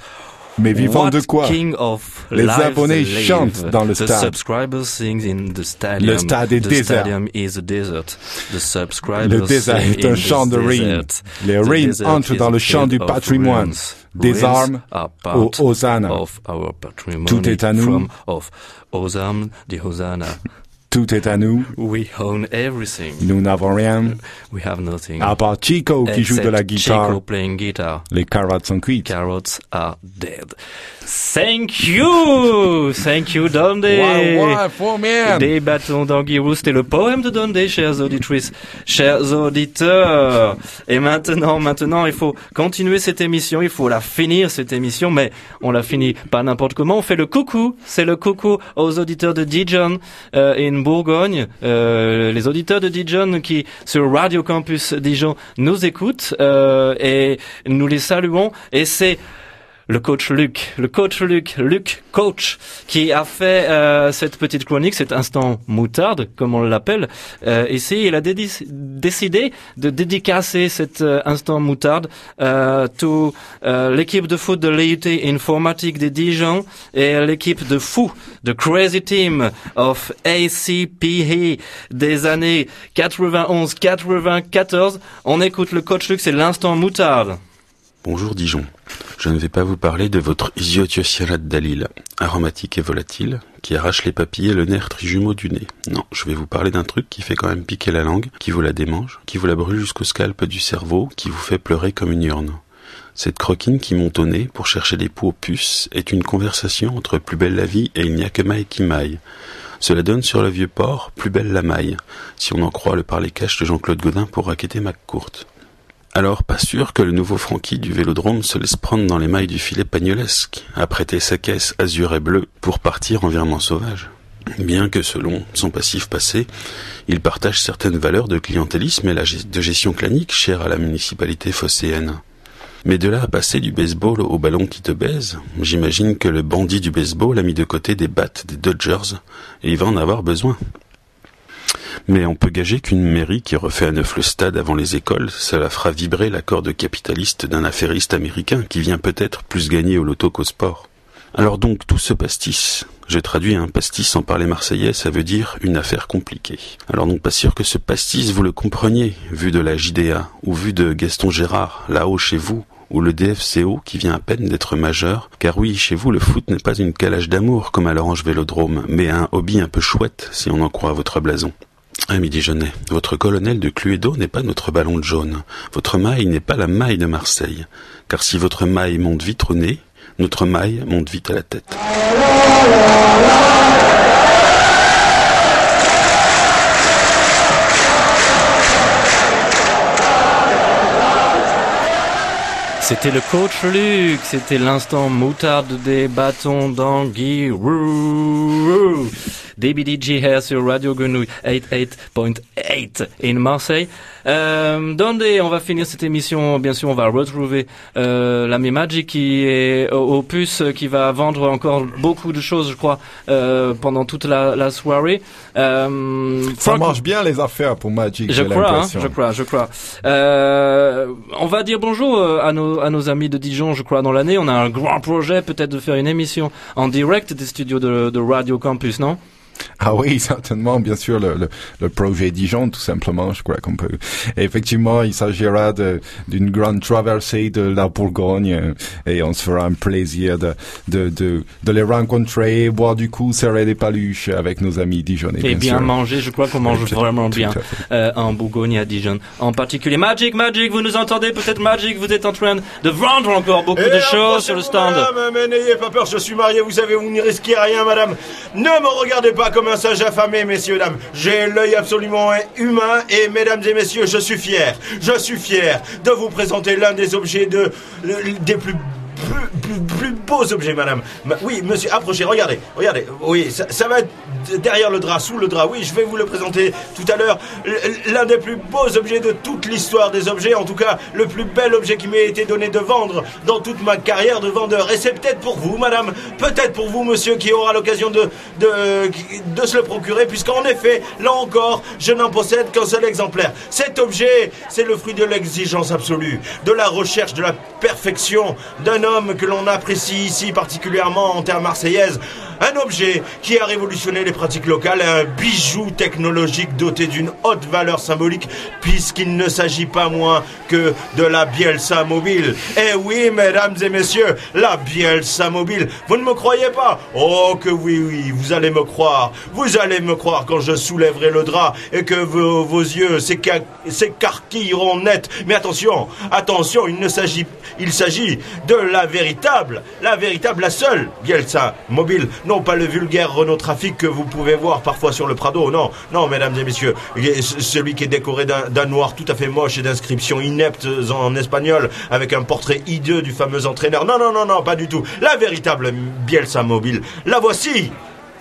Mais vivants what de quoi? King of Les abonnés chantent dans le The stade. subscribers sing in the stadium. Le stade est the désert. stadium is a desert. The subscribers Le désert est un champ de rimes. desert. Les desert entrent dans le champ du patrimoine. Des armes au Hosanna. of our patrimony Tout est à nous. From of Hosanna, the Hosanna. Tout est à nous. We own everything. Nous n'avons rien. We have nothing. À part Chico qui joue de la Except guitare. Chico playing guitar. Les carottes sont cuites. Carrots are dead. Thank you! Thank you, ouais, faut bien. Des bâtons d'anguillou, c'était le poème de Dundee, chers auditrices, chers auditeurs. Et maintenant, maintenant, il faut continuer cette émission, il faut la finir, cette émission, mais on la finit pas n'importe comment, on fait le coucou, c'est le coucou aux auditeurs de Dijon, euh, Bourgogne, euh, les auditeurs de Dijon qui, sur Radio Campus Dijon, nous écoutent, euh, et nous les saluons, et c'est le coach Luc, le coach Luc, Luc coach, qui a fait euh, cette petite chronique, cet instant moutarde, comme on l'appelle. Euh, ici, il a décidé de dédicacer cet euh, instant moutarde euh, euh, l'équipe de foot de l'EUT informatique de Dijon et l'équipe de fou, de Crazy Team of ACPE des années 91-94. On écoute le coach Luc, c'est l'instant moutarde. Bonjour Dijon. Je ne vais pas vous parler de votre Isiotiocyanate d'Alil, aromatique et volatile, qui arrache les papilles et le nerf trijumeau du nez. Non, je vais vous parler d'un truc qui fait quand même piquer la langue, qui vous la démange, qui vous la brûle jusqu'au scalp du cerveau, qui vous fait pleurer comme une urne. Cette croquine qui monte au nez pour chercher des poux aux puces est une conversation entre Plus belle la vie et Il n'y a que Maï qui maille. Cela donne sur le vieux port plus belle la maille, si on en croit le parler cache de Jean-Claude Godin pour raqueter McCourt. Alors, pas sûr que le nouveau Francky du Vélodrome se laisse prendre dans les mailles du filet pagnolesque, à prêter sa caisse azur et bleu pour partir en virement sauvage. Bien que selon son passif passé, il partage certaines valeurs de clientélisme et de gestion clanique chères à la municipalité phocéenne. Mais de là à passer du baseball au ballon qui te baise, j'imagine que le bandit du baseball a mis de côté des battes des Dodgers et il va en avoir besoin. Mais on peut gager qu'une mairie qui refait à neuf le stade avant les écoles, cela fera vibrer la corde capitaliste d'un affairiste américain qui vient peut-être plus gagner au loto qu'au sport. Alors donc tout ce pastis, j'ai traduit un pastis sans parler marseillais, ça veut dire une affaire compliquée. Alors donc pas sûr que ce pastis vous le compreniez, vu de la JDA, ou vu de Gaston Gérard, là-haut chez vous, ou le DFCO qui vient à peine d'être majeur, car oui, chez vous le foot n'est pas une calage d'amour comme à l'Orange Vélodrome, mais un hobby un peu chouette si on en croit votre blason. Ami Dijonais, votre colonel de Cluedo n'est pas notre ballon de jaune. Votre maille n'est pas la maille de Marseille. Car si votre maille monte vite au nez, notre maille monte vite à la tête. C'était le coach Luc, c'était l'instant moutarde des bâtons d'anguille. DBDG here sur Radio Grenouille 88.8 in Marseille. Euh, on va finir cette émission. Bien sûr, on va retrouver euh, l'ami Magic qui est au, puce, qui va vendre encore beaucoup de choses, je crois, euh, pendant toute la, la soirée. Euh, Ça marche bien les affaires pour Magic. Je crois, hein, je crois, je crois. Euh, on va dire bonjour euh, à nos, à nos amis de Dijon, je crois, dans l'année. On a un grand projet, peut-être de faire une émission en direct des studios de, de Radio Campus, non? ah oui, certainement, bien sûr, le, le, le, projet Dijon, tout simplement, je crois qu'on peut. effectivement, il s'agira d'une grande traversée de la Bourgogne euh, et on se fera un plaisir de, de, de, de les rencontrer, boire du coup, serrer des paluches avec nos amis dijonnais. Et bien, manger, je crois qu'on mange vraiment bien euh, en Bourgogne à Dijon. En particulier, Magic, Magic, vous nous entendez peut-être Magic, vous êtes en train de vendre encore beaucoup de choses sur le stand. Madame, mais n'ayez pas peur, je suis marié, vous savez, vous n'y risquez rien, madame. Ne me regardez pas comme un sage affamé, messieurs, dames. J'ai l'œil absolument humain et, mesdames et messieurs, je suis fier. Je suis fier de vous présenter l'un des objets de, des plus plus, beaux objets, madame. Oui, monsieur, approchez, regardez, regardez. Oui, ça, ça, va être derrière le drap, sous le drap. Oui, je vais vous le présenter tout à l'heure. L'un des plus beaux objets de toute l'histoire des objets, en tout cas, le plus bel objet qui m'ait été donné de vendre dans toute ma carrière de vendeur. Et c'est peut-être pour vous, madame, peut-être pour vous, monsieur, qui aura l'occasion de, de, de se le procurer, puisqu'en effet, là encore, je n'en possède qu'un seul exemplaire. Cet objet, c'est le fruit de l'exigence absolue, de la recherche de la perfection d'un homme que l'on apprécie ici particulièrement en terre marseillaise. Un objet qui a révolutionné les pratiques locales, un bijou technologique doté d'une haute valeur symbolique, puisqu'il ne s'agit pas moins que de la Bielsa mobile. Eh oui, mesdames et messieurs, la Bielsa mobile. Vous ne me croyez pas? Oh que oui, oui, vous allez me croire. Vous allez me croire quand je soulèverai le drap et que vos, vos yeux s'écarquilleront net. Mais attention, attention, il ne s'agit, il s'agit de la véritable, la véritable, la seule Bielsa mobile. Non pas le vulgaire Renault Trafic que vous pouvez voir parfois sur le Prado, non, non, mesdames et messieurs, celui qui est décoré d'un noir tout à fait moche et d'inscriptions ineptes en espagnol avec un portrait hideux du fameux entraîneur. Non, non, non, non, pas du tout. La véritable Bielsa mobile, la voici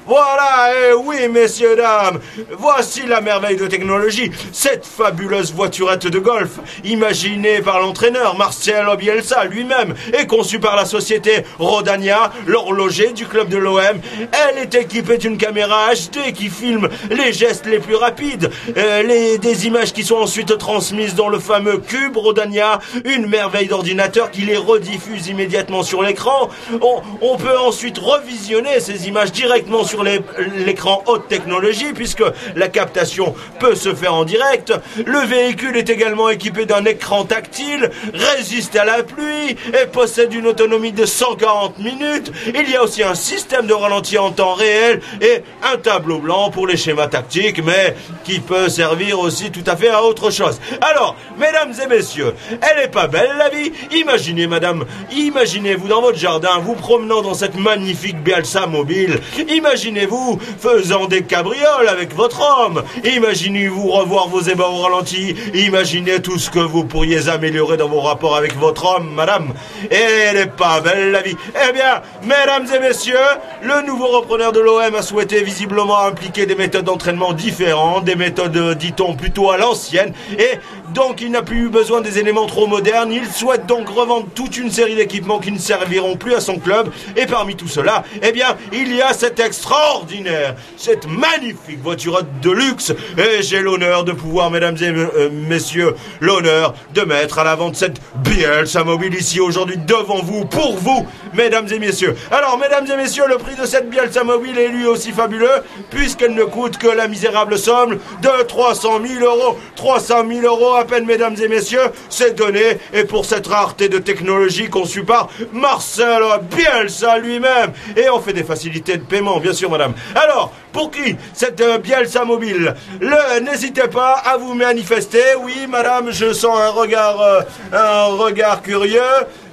voilà, eh oui, messieurs, dames, voici la merveille de technologie, cette fabuleuse voiturette de golf, imaginée par l'entraîneur Marcel Bielsa lui-même et conçue par la société Rodania, l'horloger du club de l'OM. Elle est équipée d'une caméra HD qui filme les gestes les plus rapides, euh, des images qui sont ensuite transmises dans le fameux cube Rodania, une merveille d'ordinateur qui les rediffuse immédiatement sur l'écran. On, on peut ensuite revisionner ces images directement sur l'écran haute technologie puisque la captation peut se faire en direct. Le véhicule est également équipé d'un écran tactile, résiste à la pluie et possède une autonomie de 140 minutes. Il y a aussi un système de ralenti en temps réel et un tableau blanc pour les schémas tactiques, mais qui peut servir aussi tout à fait à autre chose. Alors, mesdames et messieurs, elle est pas belle la vie Imaginez, madame, imaginez-vous dans votre jardin, vous promenant dans cette magnifique Bielsa mobile. Imaginez Imaginez-vous faisant des cabrioles avec votre homme. Imaginez-vous revoir vos ébats au ralenti. Imaginez tout ce que vous pourriez améliorer dans vos rapports avec votre homme, madame. Et elle est pas belle la vie. Eh bien, mesdames et messieurs, le nouveau repreneur de l'OM a souhaité visiblement impliquer des méthodes d'entraînement différentes, des méthodes, dit-on, plutôt à l'ancienne. Et donc, il n'a plus eu besoin des éléments trop modernes. Il souhaite donc revendre toute une série d'équipements qui ne serviront plus à son club. Et parmi tout cela, eh bien, il y a cette extraordinaire, cette magnifique voiture de luxe. Et j'ai l'honneur de pouvoir, mesdames et euh, messieurs, l'honneur de mettre à la vente cette Bielsa Mobile ici aujourd'hui devant vous, pour vous, mesdames et messieurs. Alors, mesdames et messieurs, le prix de cette Bielsa Mobile est lui aussi fabuleux, puisqu'elle ne coûte que la misérable somme de 300 000 euros. 300 000 euros peine, mesdames et messieurs, c'est donné. Et pour cette rareté de technologie conçue par Marcel Bielsa lui-même. Et on fait des facilités de paiement, bien sûr, madame. Alors, pour qui cette euh, Bielsa mobile Le, n'hésitez pas à vous manifester. Oui, madame, je sens un regard, euh, un regard curieux.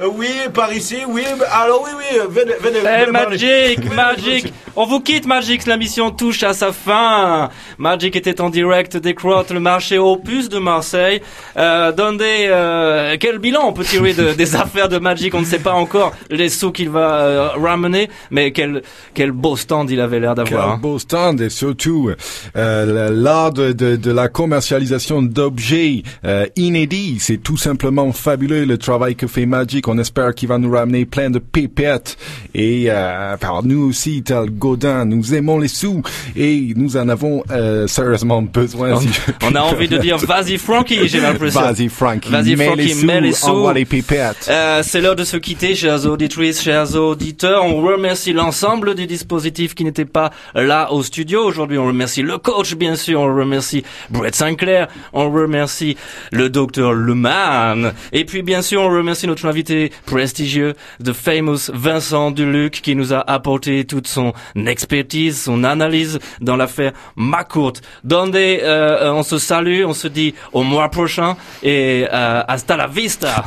Euh, Oui, par ici, oui. Alors oui, oui, venez, venez. Eh, venez. Magic, Magic On vous quitte, Magic, la mission touche à sa fin. Magic était en direct des crottes, le marché opus de Marseille. Euh, Dondé, euh, quel bilan on peut tirer de- des affaires de Magic? On ne sait pas encore les sous qu'il va ramener, mais quel, quel beau stand il avait l'air Quel d'avoir. hein. beau stand et surtout euh, l'art de, la commercialisation d'objets euh, inédits. C'est tout simplement fabuleux le travail que fait Magic. On espère qu'il va nous ramener plein de pépettes. Et euh, par nous aussi, tel Godin, nous aimons les sous et nous en avons euh, sérieusement besoin. On, si a envie de dire vas-y Frankie, j'ai l'impression. Vas-y Frankie, Vas-y Frankie, les sous, mets les sous. les pépettes. Euh, c'est l'heure de se quitter, chers auditrices, chers auditeurs. On remercie l'ensemble des dispositifs qui n'étaient pas là au studio. Aujourd'hui, on remercie le coach, bien sûr. On remercie Brett Sinclair. On remercie le docteur Leman. Et puis, bien sûr, on remercie notre invité prestigieux, The Famous Vincent Duluc, qui nous a apporté toute son expertise, son analyse dans l'affaire McCourt. Dondé, euh, on se salue, on se dit au mois prochain et euh, hasta la vista.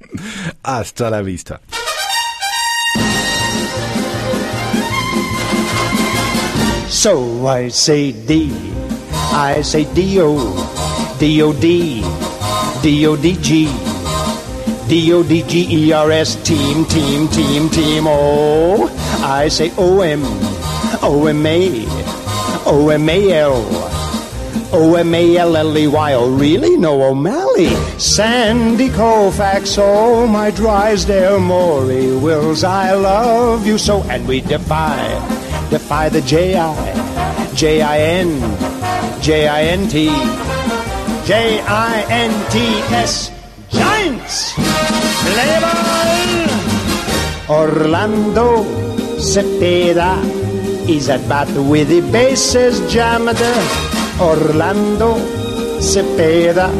Hasta la vista. So I say D, I say D-O, D-O-D, D-O-D-G, D-O-D-G-E-R-S, team, team, team, team, O. I say O-M, O-M-A, O-M-A-L. O-M-A-L-L-E-Y, oh really? No O'Malley? Sandy Koufax, oh my Drysdale Maury Wills, I love you so. And we defy, defy the J-I, J-I-N, J-I-N-T, J-I-N-T-S, Giants! Orlando Cepeda is at bat with the bases jammed. Orlando Cepeda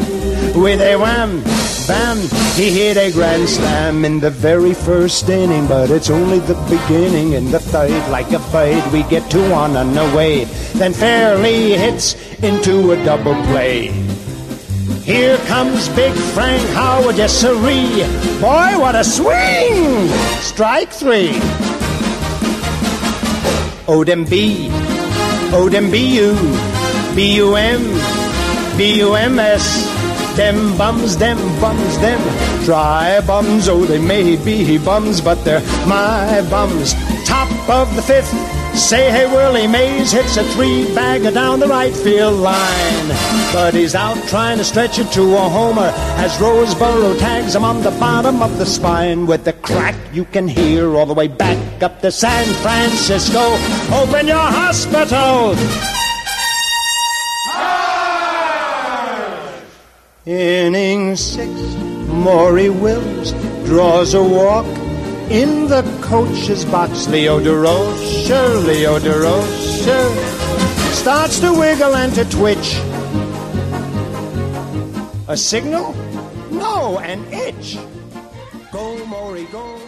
with a wham, bam, he hit a grand slam in the very first inning, but it's only the beginning. In the third, like a fight, we get two on and away. Then fairly hits into a double play. Here comes Big Frank Howard, yes sirree. Boy, what a swing! Strike three. Odem B, Odem B-U, B-U-M, B-U-M-S. Them bums, them bums, them dry bums. Oh, they may be bums, but they're my bums. Top of the fifth. Say, hey, Willie Mays hits a three bagger down the right field line. But he's out trying to stretch it to a homer as Roseboro tags him on the bottom of the spine with the crack you can hear all the way back up to San Francisco. Open your hospital! Inning six, Maury Wills draws a walk in the coach's box. Leo DeRocher, Leo DeRocher starts to wiggle and to twitch. A signal? No, an itch. Go, Maury, go.